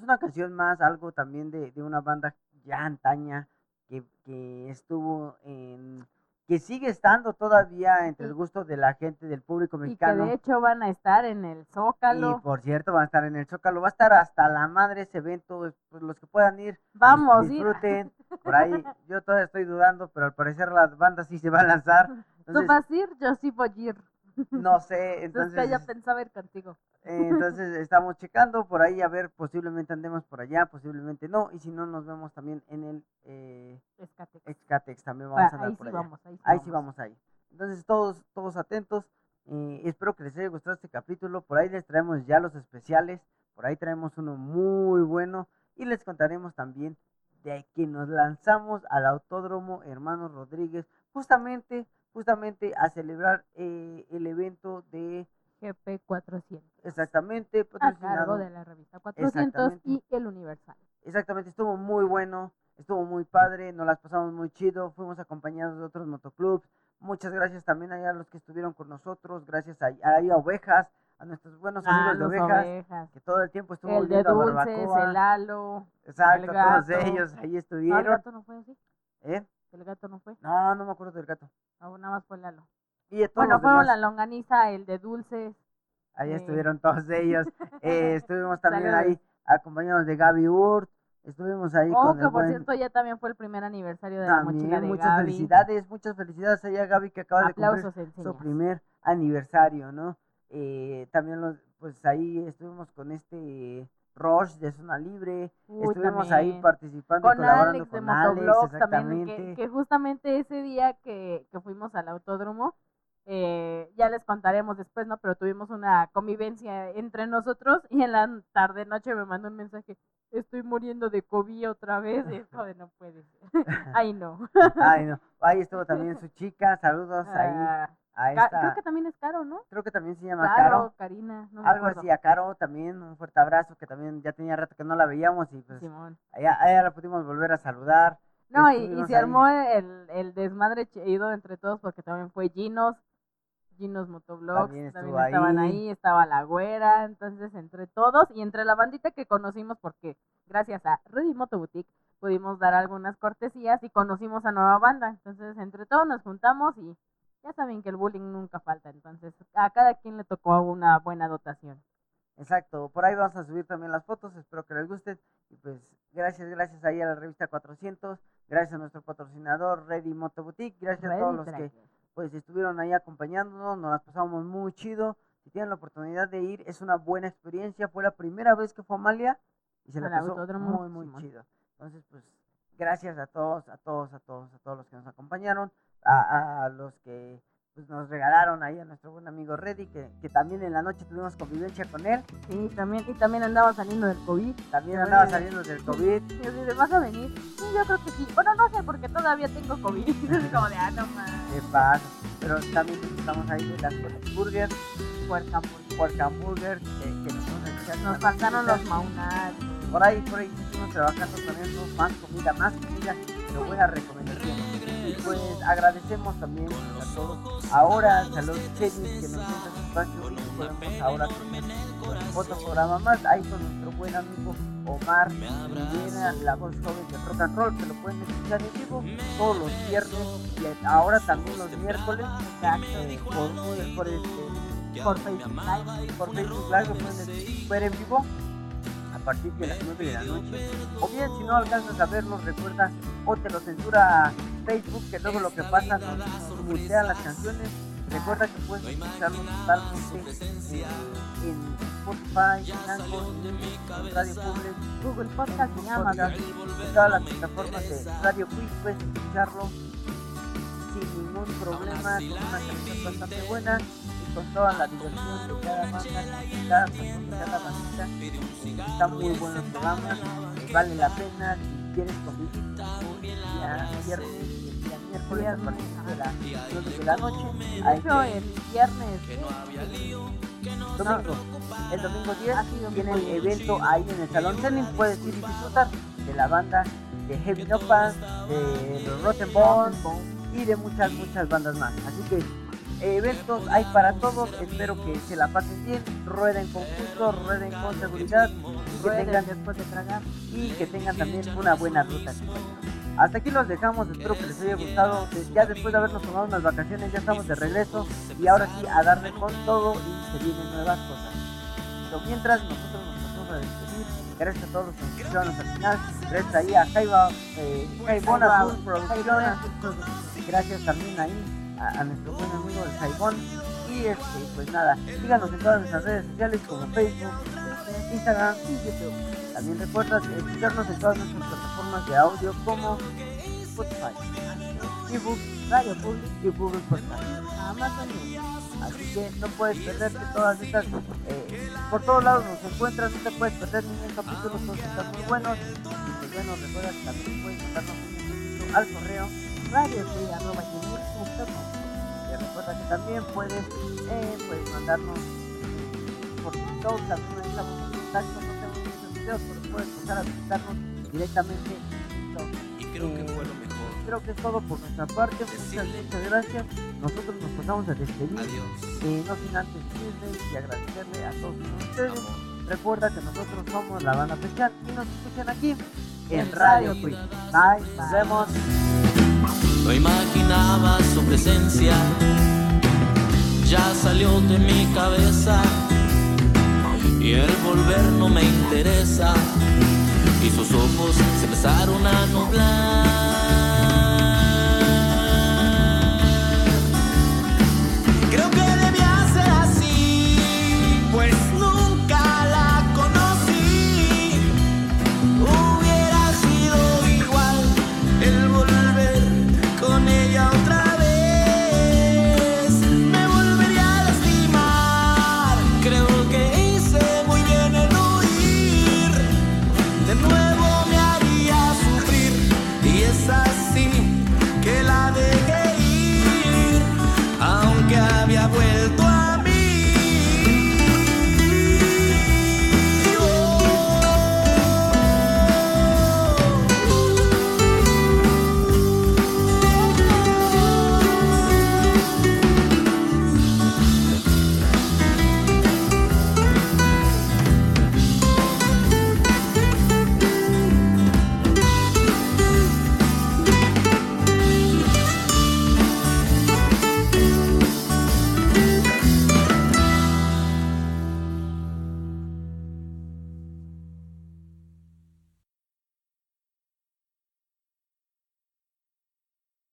Una canción más, algo también de, de una banda ya antaña que, que estuvo en que sigue estando todavía entre el gusto de la gente del público Y que mexicano. de hecho van a estar en el Y Zócalo. por cierto, van a estar en el Zócalo, va a estar hasta la madre ese evento, pues los que puedan ir, Vamos, disfruten. Por ahí, yo todavía estoy dudando, pero al parecer la banda sí se va a lanzar. Tú Entonces, vas a ir, yo sí voy a ir. No sé, Entonces entonces, pensaba ir contigo. eh, entonces estamos checando por ahí, a ver, posiblemente andemos por allá, posiblemente no, y si no, nos vemos también en el eh, Escate. Excatex, también vamos Ah, a andar ahí por sí allá. vamos, ahí sí Ahí sí vamos. vamos ahí. Entonces, todos, todos atentos. eh, espero que les haya gustado este capítulo. Por ahí les traemos ya los especiales. Por ahí traemos uno muy bueno. Y les contaremos también de que nos lanzamos al Autódromo Hermanos Rodríguez. Justamente, justamente a celebrar eh, el evento de GP 400. exactamente A cargo de la revista 400 y el Universal. Exactamente, estuvo muy bueno, estuvo muy padre, nos las pasamos muy chido, fuimos acompañados de otros motoclubs. Muchas gracias también allá a los que estuvieron con nosotros, gracias a, a Ovejas, a nuestros buenos Ah, amigos de Ovejas, ovejas. que todo el tiempo estuvo El de a Barbacoa. el Lalo. Exacto, el todos ellos ahí el estuvieron. gato no fue así. ¿Eh? El gato no fue. No, no me acuerdo del gato. Ah, nada más fue Lalo. Y de todos Bueno, fueron la longaniza, el de Dulces. ahí eh. estuvieron todos ellos. Eh, estuvimos también ahí acompañados de Gaby Urt, estuvimos ahí Oh, con que el por buen... cierto ya también fue el primer aniversario de la mochila de muchas Gaby. felicidades, muchas felicidades allá Gaby que acaba de cumplir su primer aniversario, ¿no? Eh, también los, pues ahí estuvimos con este Rush de Zona Libre, Uy, estuvimos ahí participando con colaborando Alex de con Alex, Motovlogs también, que, que justamente ese día que, que fuimos al autódromo, eh, ya les contaremos después, ¿no? Pero tuvimos una convivencia entre nosotros y en la tarde noche me mandó un mensaje, estoy muriendo de COVID otra vez, y de no puede ser. Ay, no. Ay, no. Ahí estuvo también su chica, saludos ahí Ah, a Ca- esta, Creo que también es Caro, ¿no? creo que también se llama Caro, Caro, Karina, no me algo acuerdo. así, a Caro también, un fuerte abrazo que también ya tenía rato que no la veíamos y pues Simón. allá, allá la pudimos volver a saludar. No, y, se ahí. armó el, el desmadre chido entre todos porque también fue Ginos, Ginos Motovlogs, También también, estaban ahí. ahí, estaba la güera, entonces entre todos y entre la bandita que conocimos porque gracias a Ready Moto Boutique pudimos dar algunas cortesías y conocimos a nueva banda, entonces entre todos nos juntamos y ya saben que el bullying nunca falta, entonces a cada quien le tocó una buena dotación. Exacto, por ahí vamos a subir también las fotos, espero que les gusten. Y pues gracias, gracias ahí a la revista 400, gracias a nuestro patrocinador Ready Moto Boutique, gracias a todos los que pues estuvieron ahí acompañándonos, nos las pasamos muy chido. Si tienen la oportunidad de ir, es una buena experiencia. Fue la primera vez que fue Amalia y se la pasó muy, muy chido. Entonces, pues gracias a todos, a todos, a todos, a todos los que nos acompañaron, a, a los que pues nos regalaron ahí a nuestro buen amigo Reddy, que, que también en la noche tuvimos convivencia con él. Sí, también, y también andaba saliendo del COVID. También andaba saliendo del COVID. Y así de, ¿vas a venir? Sí, yo creo que sí. Bueno, no sé, porque todavía tengo COVID. Y como de, ah, no más. ¿Qué pasa? Pero también estamos ahí de las Burgers, Puerca, por- Puerca Burgers, que, que nos a Nos faltaron los maunar. Por ahí, por ahí estuvimos trabajando con eso, más comida, más comida, pero buena recomendación. Y pues agradecemos también a todos. Ahora, a los chenis que nos este espacio y podemos ahora tener otro programa más, ahí con nuestro buen amigo Omar Rivera, la voz joven de rock and roll, que lo pueden escuchar en vivo todos los viernes y ahora también los miércoles, por, por, este, Por Facebook Live. por Facebook Live lo pueden ver en vivo partir de las 9 de la noche. O bien, si no alcanzas a verlos, recuerda o te lo censura Facebook, que luego lo que pasa nos mutean las canciones. Recuerda que puedes escucharlos totalmente en, en Spotify, en Anchor, en Radio Public, Google Podcast Google Amazon. En todas las plataformas de Radio Quiz puedes escucharlo sin ningún problema, con una calidad bastante buena con toda la diversión de cada banda, cada persona, cada bandita. Está muy bueno el programa, eh, vale la pena si quieres convivir día viernes el miércoles a partir de las 9 de la noche. Ahí hecho, el viernes. domingo, el domingo 10 Ah, tienen 10. evento ahí en el Salón Zenin, puedes ir y disfrutar de la banda de Heavy Nopan, de los Rotten Bones y de muchas, muchas bandas más. Así que eh, eventos hay para todos, espero que se la pasen bien, rueden con gusto, rueden con seguridad y que tengan, después de tragar. y que tengan también una buena ruta. Hasta aquí los dejamos, espero que les haya gustado. Ya después de habernos tomado unas vacaciones, ya estamos de regreso y ahora sí a darle con todo y se vienen nuevas cosas. Pero mientras nosotros nos pasamos a despedir, gracias a todos los que nos escucharon hasta el final, gracias ahí a Jaiba, eh, Jaibón Azul Producciones, gracias también ahí a, nuestro buen amigo el Jaibón. Y este, pues nada, síganos en todas nuestras redes sociales como Facebook, Instagram y YouTube. También recuerda escucharnos en todas nuestras plataformas de audio como Spotify, ebook, Radio Public y Google Podcast. Amazon. Así que no puedes perderte todas estas. eh, por todos lados nos encuentras, no te puedes perder ningún capítulo, todos están muy buenos. Y pues bueno, recuerda que también puedes mandarnos un al correo y recuerda que también puedes eh, pues mandarnos eh, por TikTok, también estamos en contacto, no tenemos muchos videos, pero puedes pasar a visitarnos directamente en TikTok. Y creo que Eh, fue lo mejor. Creo que es todo por nuestra parte, muchas, muchas gracias. Nosotros nos pasamos a despedir. Adiós. Eh, no sin antes decirles y agradecerle a todos ustedes. Recuerda que nosotros somos la banda especial y nos escuchan aquí en Radio Free. Bye, nos vemos. No imaginaba su presencia, ya salió de mi cabeza y el volver no me interesa y sus ojos se empezaron a nublar.